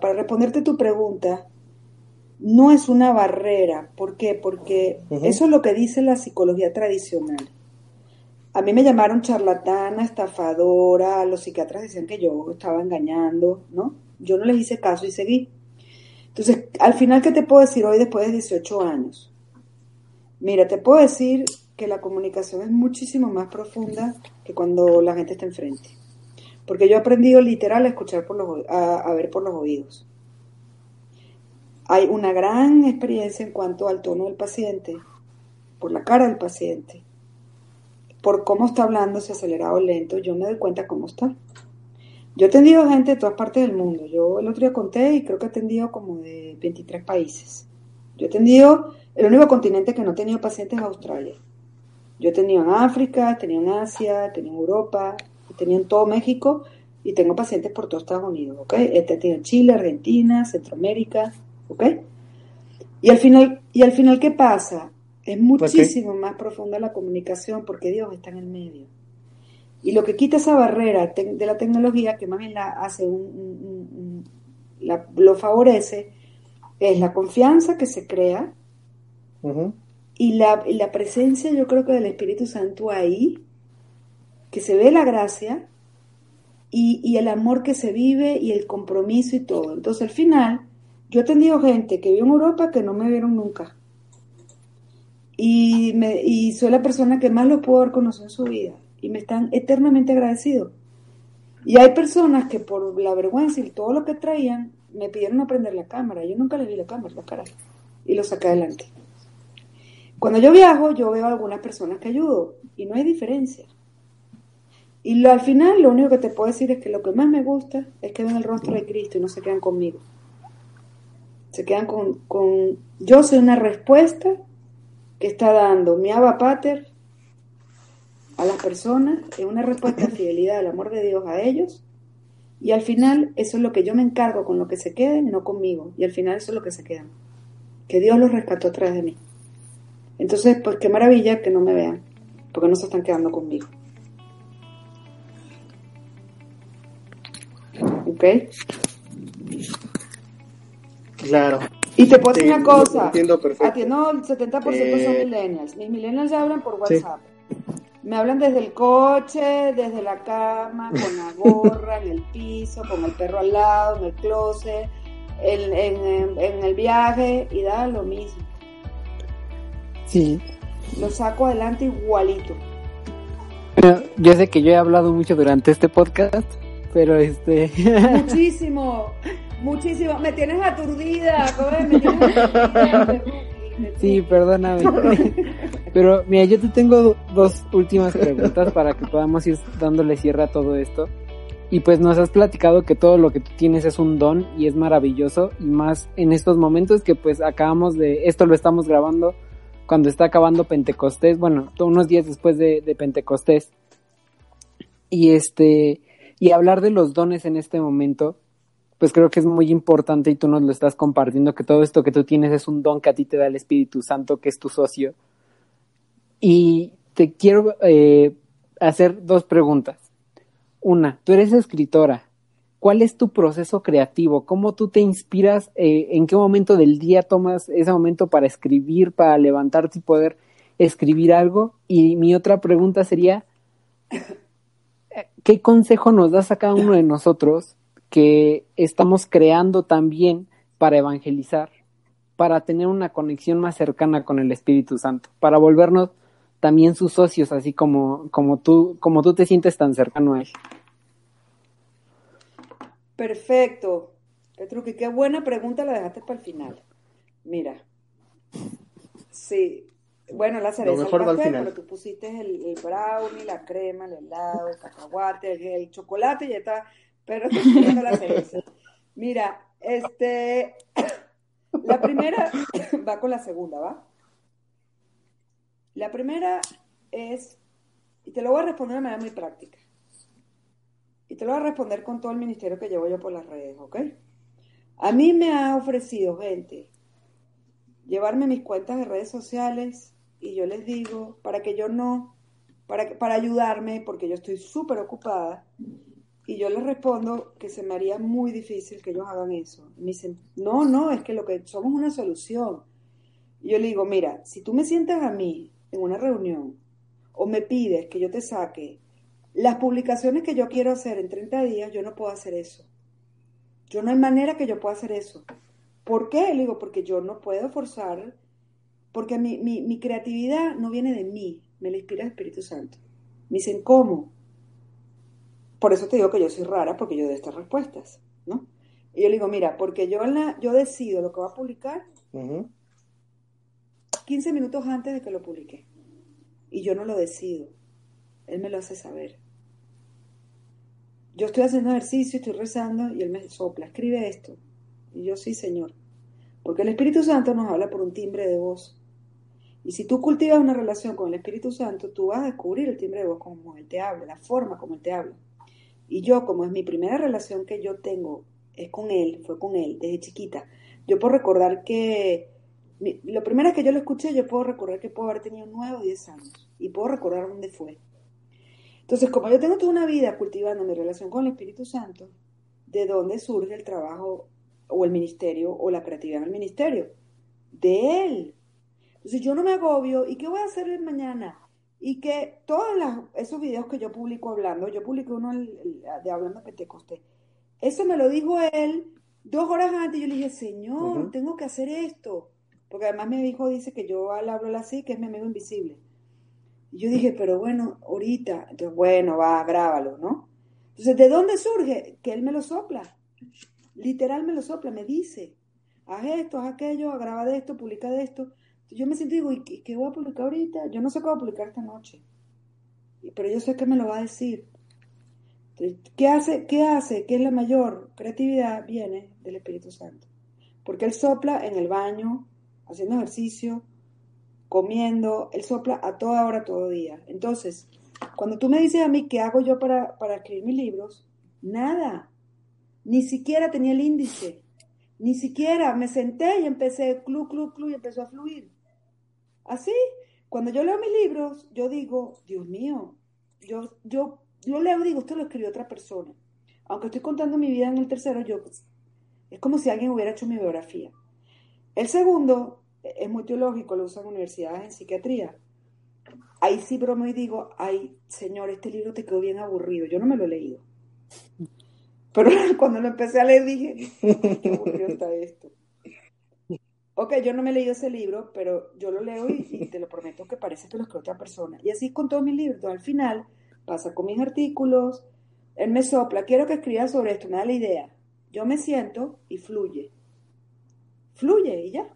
para responderte tu pregunta, no es una barrera. ¿Por qué? Porque eso es lo que dice la psicología tradicional. A mí me llamaron charlatana, estafadora, los psiquiatras decían que yo estaba engañando, ¿no? Yo no les hice caso y seguí. Entonces, al final, ¿qué te puedo decir hoy después de 18 años? Mira, te puedo decir que la comunicación es muchísimo más profunda que cuando la gente está enfrente. Porque yo he aprendido literal a escuchar por los a, ver por los oídos. Hay una gran experiencia en cuanto al tono del paciente, por la cara del paciente, por cómo está hablando, si acelerado o lento, yo me doy cuenta cómo está. Yo he atendido gente de todas partes del mundo. Yo el otro día conté y creo que he atendido como de 23 países. Yo he atendido, el único continente que no he tenido pacientes es Australia. Yo he tenido en África, he tenido en Asia, he tenido en Europa, tenido en todo México y tengo pacientes por todo Estados Unidos, ¿ok? He tenido en Chile, Argentina, Centroamérica, ¿ok? Y al final, y al final ¿qué pasa? Es muchísimo más profunda la comunicación porque Dios está en el medio. Y lo que quita esa barrera de la tecnología, que más bien la hace un, un- un- la- lo favorece, es la confianza que se crea Ujú. y la, y la presencia, yo creo que del Espíritu Santo ahí, que se ve la gracia y, el amor que se vive y el compromiso y todo. Entonces al final, yo he atendido gente que vive en Europa que no me vieron nunca. Y, me, y soy la persona que más lo puedo haber conocido en su vida. Y me están eternamente agradecidos. Y hay personas que por la vergüenza y todo lo que traían, me pidieron no prender la cámara. Yo nunca les vi la cámara, la cara. Y lo saqué adelante. Cuando yo viajo, yo veo a algunas personas que ayudo. Y no hay diferencia. Y lo, al final, lo único que te puedo decir es que lo que más me gusta es que ven el rostro de Cristo y no se quedan conmigo. Se quedan con, con yo soy una respuesta que está dando mi Abba Pater a las personas, es una respuesta de fidelidad al amor de Dios a ellos. Y al final, eso es lo que yo me encargo con lo que se queden, no conmigo. Y al final, eso es lo que se quedan. Que Dios los rescató a través de mí. Entonces, pues qué maravilla que no me vean, porque no se están quedando conmigo. ¿Ok? Claro. Y te puedo decir Sí, una cosa. entiendo perfecto. Atiendo el 70% son Eh, millennials. Mis millennials ya hablan por Sí. WhatsApp. Me hablan desde el coche, desde la cama, con la gorra, en el piso, con el perro al lado, en el closet, en, en- en el viaje, y da lo mismo. Sí. Lo saco adelante igualito. Bueno, yo sé que yo he hablado mucho durante este podcast, pero este... Muchísimo, muchísimo. Me tienes aturdida, joder, me tienes aturdida. Rookie. sí, perdóname. pero mira, yo te tengo do- dos últimas preguntas para que podamos ir dándole cierre a todo esto. Y pues nos has platicado que todo lo que tú tienes es un don y es maravilloso. Y más en estos momentos que pues acabamos de... Esto lo estamos grabando cuando está acabando Pentecostés. Bueno, unos días después de, de Pentecostés. Y este... Y hablar de los dones en este momento, pues creo que es muy importante y tú nos lo estás compartiendo, que todo esto que tú tienes es un don que a ti te da el Espíritu Santo, que es tu socio. Y te quiero eh, hacer dos preguntas. Una, tú eres escritora. ¿cuál es tu proceso creativo? ¿Cómo tú te inspiras? Eh, ¿En qué momento del día tomas ese momento para escribir, para levantarte y poder escribir algo? Y mi otra pregunta sería, ¿qué consejo nos das a cada uno de nosotros que estamos creando también para evangelizar, para tener una conexión más cercana con el Espíritu Santo, para volvernos también sus socios, así como, como tú, como tú te sientes tan cercano a él? Perfecto. Petruqui, qué buena pregunta la dejaste para el final. Mira. Sí. Bueno, la cereza mejor al va al final. pero tú pusiste el, el brownie, la crema, el helado, el cacahuate, el, el chocolate y ya está. Pero te estoy la cereza. Mira, este. La primera va con la segunda, ¿va? La primera es. Y te lo voy a responder de manera muy práctica. Y te lo voy a responder con todo el ministerio que llevo yo por las redes, ¿ok? A mí me ha ofrecido gente llevarme mis cuentas de redes sociales y yo les digo, para que yo no, para, para ayudarme, porque yo estoy súper ocupada, y yo les respondo que se me haría muy difícil que ellos hagan eso. Y me dicen, no, no, es que lo que somos una solución. Y yo le digo, mira, si tú me sientas a mí en una reunión o me pides que yo te saque las publicaciones que yo quiero hacer en 30 días, yo no puedo hacer eso. Yo no hay manera que yo pueda hacer eso. ¿Por qué? Le digo, porque yo no puedo forzar, porque mi, mi, mi creatividad no viene de mí, me la inspira el Espíritu Santo. Me dicen, ¿cómo? Por eso te digo que yo soy rara, porque yo doy estas respuestas, ¿no? Y yo le digo, mira, porque yo, en la, yo decido lo que va a publicar Ujú. 15 minutos antes de que lo publique. Y yo no lo decido. Él me lo hace saber. Yo estoy haciendo ejercicio, estoy rezando y él me sopla, escribe esto. Y yo sí, Señor. Porque el Espíritu Santo nos habla por un timbre de voz. Y si tú cultivas una relación con el Espíritu Santo, tú vas a descubrir el timbre de voz como Él te habla, la forma como Él te habla. Y yo, como es mi primera relación que yo tengo, es con Él, fue con Él desde chiquita. Yo puedo recordar que lo primero que yo lo escuché, yo puedo recordar que puedo haber tenido 9 o 10 años y puedo recordar dónde fue. Entonces, como yo tengo toda una vida cultivando mi relación con el Espíritu Santo, ¿de dónde surge el trabajo o el ministerio o la creatividad en el ministerio? De Él. Entonces, yo no me agobio. ¿Y qué voy a hacer mañana? Y que todos las- esos videos que yo publico hablando, yo publiqué uno de Hablando Pentecostés, eso me lo dijo Él dos horas antes. Yo le dije, Señor, tengo que hacer esto. Porque además mi hijo dice que yo al hablo así, que es mi amigo invisible. Y yo dije, pero bueno, ahorita. Entonces, bueno, va, grábalo, ¿no? Entonces, ¿de dónde surge? Que él me lo sopla. Literal me lo sopla, me dice, haz esto, haz aquello, graba de esto, publica de esto. Yo me siento digo, ¿y qué, voy a publicar ahorita? Yo no sé qué voy a publicar esta noche. Pero yo sé que me lo va a decir. ¿qué hace? ¿Qué hace? ¿Qué es la mayor creatividad? Viene del Espíritu Santo. Porque Él sopla en el baño, haciendo ejercicio, comiendo, Él sopla a toda hora, todo día. Entonces, cuando tú me dices a mí qué hago yo para, para escribir mis libros, nada. Ni siquiera tenía el índice. Ni siquiera me senté y empecé, clu, clu, clu, y empezó a fluir. Así, cuando yo leo mis libros, yo digo, Dios mío, yo, yo lo leo y digo, esto lo escribió otra persona. Aunque estoy contando mi vida en el tercero, yo, es como si alguien hubiera hecho mi biografía. El segundo es muy teológico, lo usan universidades en psiquiatría. Ahí sí bromeo y digo, ay, señor, este libro te quedó bien aburrido. Yo no me lo he leído. Pero cuando lo empecé a leer dije, qué aburrido está esto. Ok, yo no me he leído ese libro, pero yo lo leo y, te lo prometo que parece que lo escribió otra persona. Y así con todos mis libros. Entonces, al final pasa con mis artículos, él me sopla, quiero que escriba sobre esto, me da la idea. Yo me siento y fluye. Fluye y ya.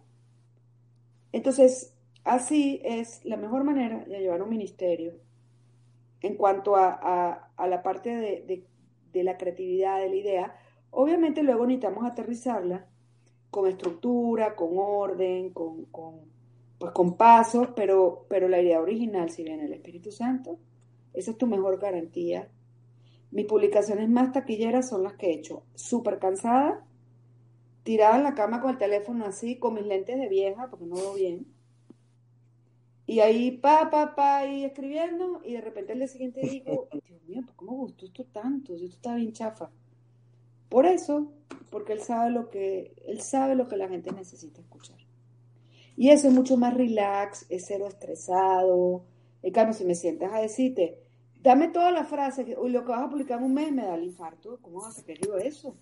Entonces, así es la mejor manera de llevar un ministerio en cuanto a, a- a la parte de, de- de la creatividad, de la idea. Obviamente luego necesitamos aterrizarla con estructura, con orden, con, con, pues con pasos, pero, pero la idea original, si viene el Espíritu Santo, esa es tu mejor garantía. Mis publicaciones más taquilleras son las que he hecho súper cansada, tirada en la cama con el teléfono así, con mis lentes de vieja, porque no veo bien. Y ahí, pa, pa, pa, y escribiendo, y de repente el día siguiente digo, Dios mío, ¿por qué me gustó esto tanto? Esto está bien chafa. Por eso, porque él sabe lo que, él sabe lo que la gente necesita escuchar. Y eso es mucho más relax, es cero estresado. En cambio, si me sientas a decirte, dame toda la frase, que lo que vas a publicar en un mes me da el infarto, ¿cómo vas a sacar yo eso?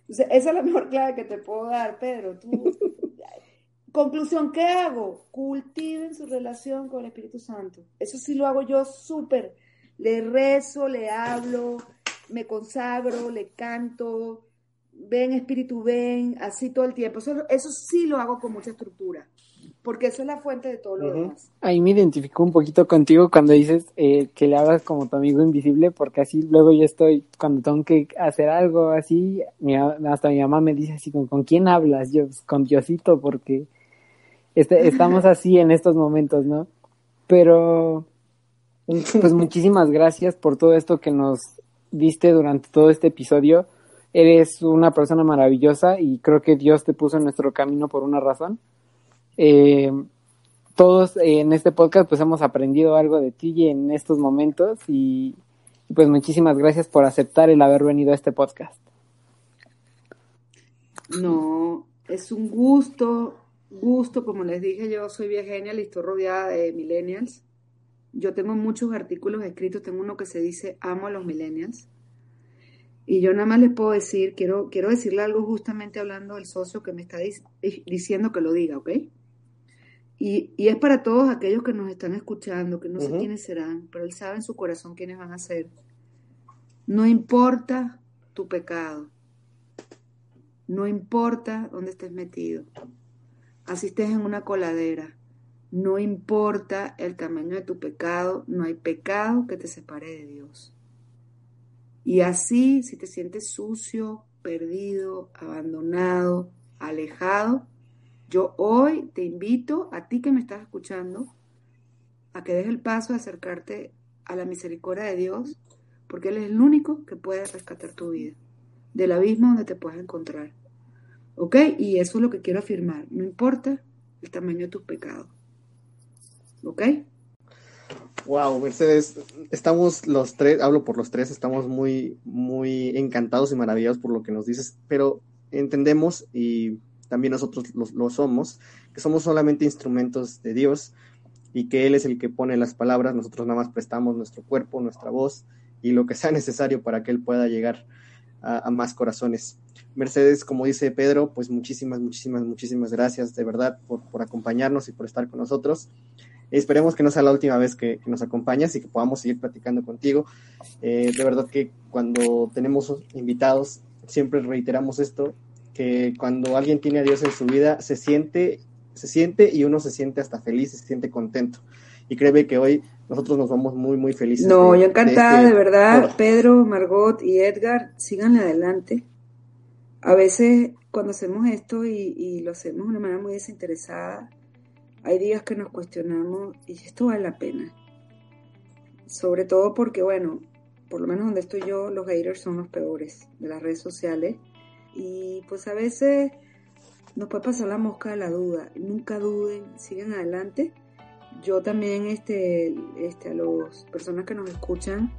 Entonces, esa es la mejor clave que te puedo dar, Pedro. Tú, conclusión, ¿qué hago? Cultiven su relación con el Espíritu Santo. Eso sí lo hago yo súper. Le rezo, le hablo, me consagro, le canto, ven Espíritu, ven, así todo el tiempo. Eso, eso sí lo hago con mucha estructura, porque eso es la fuente de todo lo demás. Ahí me identifico un poquito contigo cuando dices eh, que le hagas como tu amigo invisible, porque así luego yo estoy, cuando tengo que hacer algo así, mi, hasta mi mamá me dice así, ¿con, ¿con quién hablas? Yo, "Pues, con Diosito, porque este, estamos así en estos momentos, ¿no? Pero, pues muchísimas gracias por todo esto que nos diste durante todo este episodio. Eres una persona maravillosa y creo que Dios te puso en nuestro camino por una razón. Eh, todos en este podcast pues hemos aprendido algo de ti en estos momentos y pues muchísimas gracias por aceptar el haber venido a este podcast. No, es un gusto, gusto, como les dije, yo soy viegenial y estoy rodeada de millennials. Yo tengo muchos artículos escritos, tengo uno que se dice Amo a los millennials. Y yo nada más les puedo decir, quiero, quiero decirle algo justamente hablando del socio que me está dic- diciendo que lo diga, ¿ok? Y, y es para todos aquellos que nos están escuchando, que no sé quiénes serán, pero él sabe en su corazón quiénes van a ser. No importa tu pecado, no importa dónde estés metido, así estés en una coladera, no importa el tamaño de tu pecado, no hay pecado que te separe de Dios. Y así, si te sientes sucio, perdido, abandonado, alejado, yo hoy te invito a ti que me estás escuchando a que des el paso de acercarte a la misericordia de Dios, porque Él es el único que puede rescatar tu vida del abismo donde te puedes encontrar. ¿Ok? Y eso es lo que quiero afirmar. No importa el tamaño de tus pecados. ¿Ok? Wow, Mercedes, estamos los tres, hablo por los tres, estamos muy, muy encantados y maravillados por lo que nos dices, pero entendemos y también nosotros lo, somos, que somos solamente instrumentos de Dios y que Él es el que pone las palabras, nosotros nada más prestamos nuestro cuerpo, nuestra voz y lo que sea necesario para que Él pueda llegar a, a más corazones. Mercedes, como dice Pedro, pues muchísimas, muchísimas, muchísimas gracias de verdad por, por acompañarnos y por estar con nosotros. Esperemos que no sea la última vez que, que nos acompañas y que podamos seguir platicando contigo. Eh, de verdad que cuando tenemos invitados, siempre reiteramos esto, que cuando alguien tiene a Dios en su vida, se siente, se siente y uno se siente hasta feliz, se siente contento. Y créeme que hoy nosotros nos vamos muy, muy felices. No, de- yo encantada, de, este verdad. foro. Pedro, Margot y Edgar, síganle adelante. A veces cuando hacemos esto y, y lo hacemos de una manera muy desinteresada, hay días que nos cuestionamos y esto vale la pena. Sobre todo porque, bueno, por lo menos donde estoy yo, los haters son los peores de las redes sociales. Y pues a veces nos puede pasar la mosca de la duda. Nunca duden, sigan adelante. Yo también, este, este, a las personas que nos escuchan,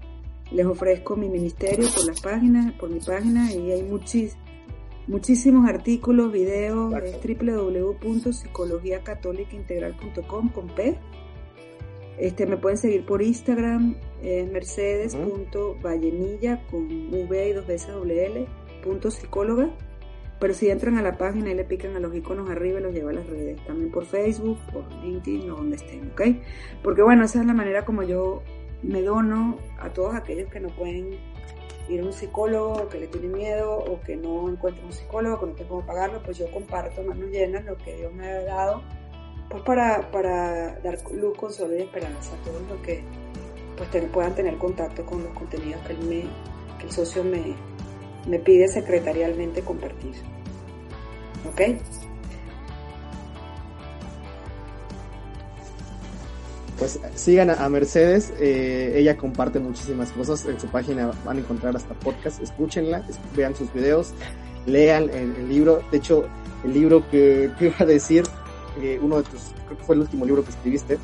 les ofrezco mi ministerio por las páginas, por mi página, y hay muchis, muchísimos artículos, videos, es www.psicologiacatolicaintegral.com con P. Este, me pueden seguir por Instagram, es mercedes.vallenilla con V y dos veces doble L, punto psicóloga. Pero si entran a la página y le pican a los iconos arriba, los lleva a las redes. También por Facebook, por LinkedIn o donde estén, ¿ok? Porque bueno, esa es la manera como yo me dono a todos aquellos que no pueden ir a un psicólogo, que le tienen miedo o que no encuentran un psicólogo, que no tengo cómo pagarlo, pues yo comparto manos llenas lo que Dios me ha dado pues para, para dar luz, consuelo y esperanza a todos los que pues ten- puedan tener contacto con los contenidos que, él me, que el socio me, me pide secretarialmente compartir. ¿Ok? Pues sigan a, a Mercedes, eh, ella comparte muchísimas cosas, en su página van a encontrar hasta podcast, escúchenla, es- vean sus videos, lean el, el libro, de hecho el libro que, que iba a decir, eh, uno de tus, creo que fue el último libro que escribiste,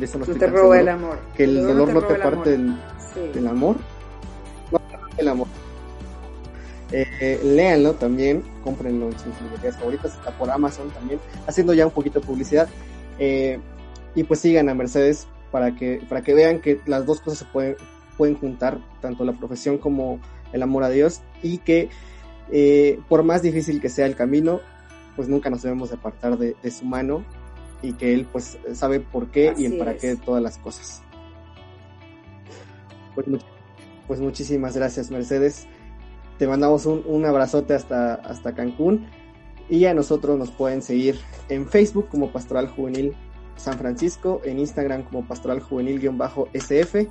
de eso no No te roba el amor. que el dolor no te el parte amor. del, Sí. del amor, no, el amor. Eh, eh, léanlo también, cómprenlo en sus librerías favoritas, está por Amazon también, haciendo ya un poquito de publicidad. Eh, y pues sigan a Mercedes para que, para que vean que las dos cosas se pueden, pueden juntar, tanto la profesión como el amor a Dios, y que eh, por más difícil que sea el camino, pues nunca nos debemos apartar de, de su mano y que Él pues sabe por qué Así y el para es. qué de todas las cosas. Pues, much- pues muchísimas gracias Mercedes. Te mandamos un, un abrazote hasta, hasta Cancún y a nosotros nos pueden seguir en Facebook como Pastoral Juvenil San Francisco, en Instagram como Pastoral Juvenil-SF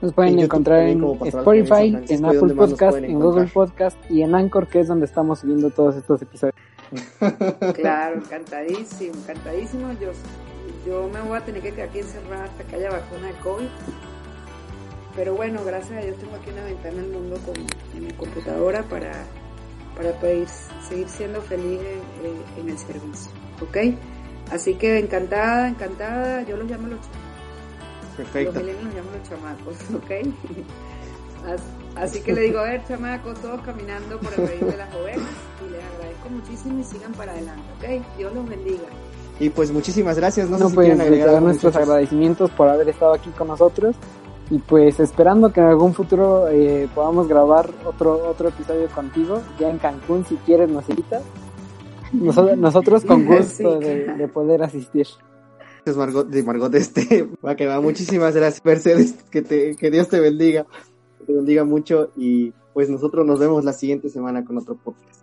Nos pueden En encontrar en Spotify, en ¿y Apple Podcast, en Google? Podcast y en Anchor, que es donde estamos subiendo todos estos episodios. Claro, encantadísimo, encantadísimo. Yo, yo me voy a tener que quedar aquí encerrada hasta que haya vacuna de COVID. Pero bueno, gracias a Dios tengo aquí una ventana al mundo con, en mi computadora para, para poder seguir siendo feliz en, en- en el servicio. ¿Ok? Así que encantada, encantada. Yo los llamo los chamacos. Perfecto. Los milenios los llamo los chamacos. ¿Ok? As- Así que le digo, a ver, chamacos, todos caminando por el reino de las ovejas. Y les agradezco muchísimo y sigan para adelante. ¿Ok? Dios los bendiga. Y pues muchísimas gracias. No, No, sé si pues quieren agregar nuestros agradecimientos por haber estado aquí con nosotros y pues esperando que en algún futuro eh, podamos grabar otro otro episodio contigo ya en Cancún si quieres nos invitas nosotros, nosotros con gusto Sí. de, de poder asistir Gracias, Margot, de Margot, este, va que va. Muchísimas gracias, Mercedes. Que, te, que Dios te bendiga. Que te bendiga mucho. Y pues nosotros nos vemos la siguiente semana con otro podcast.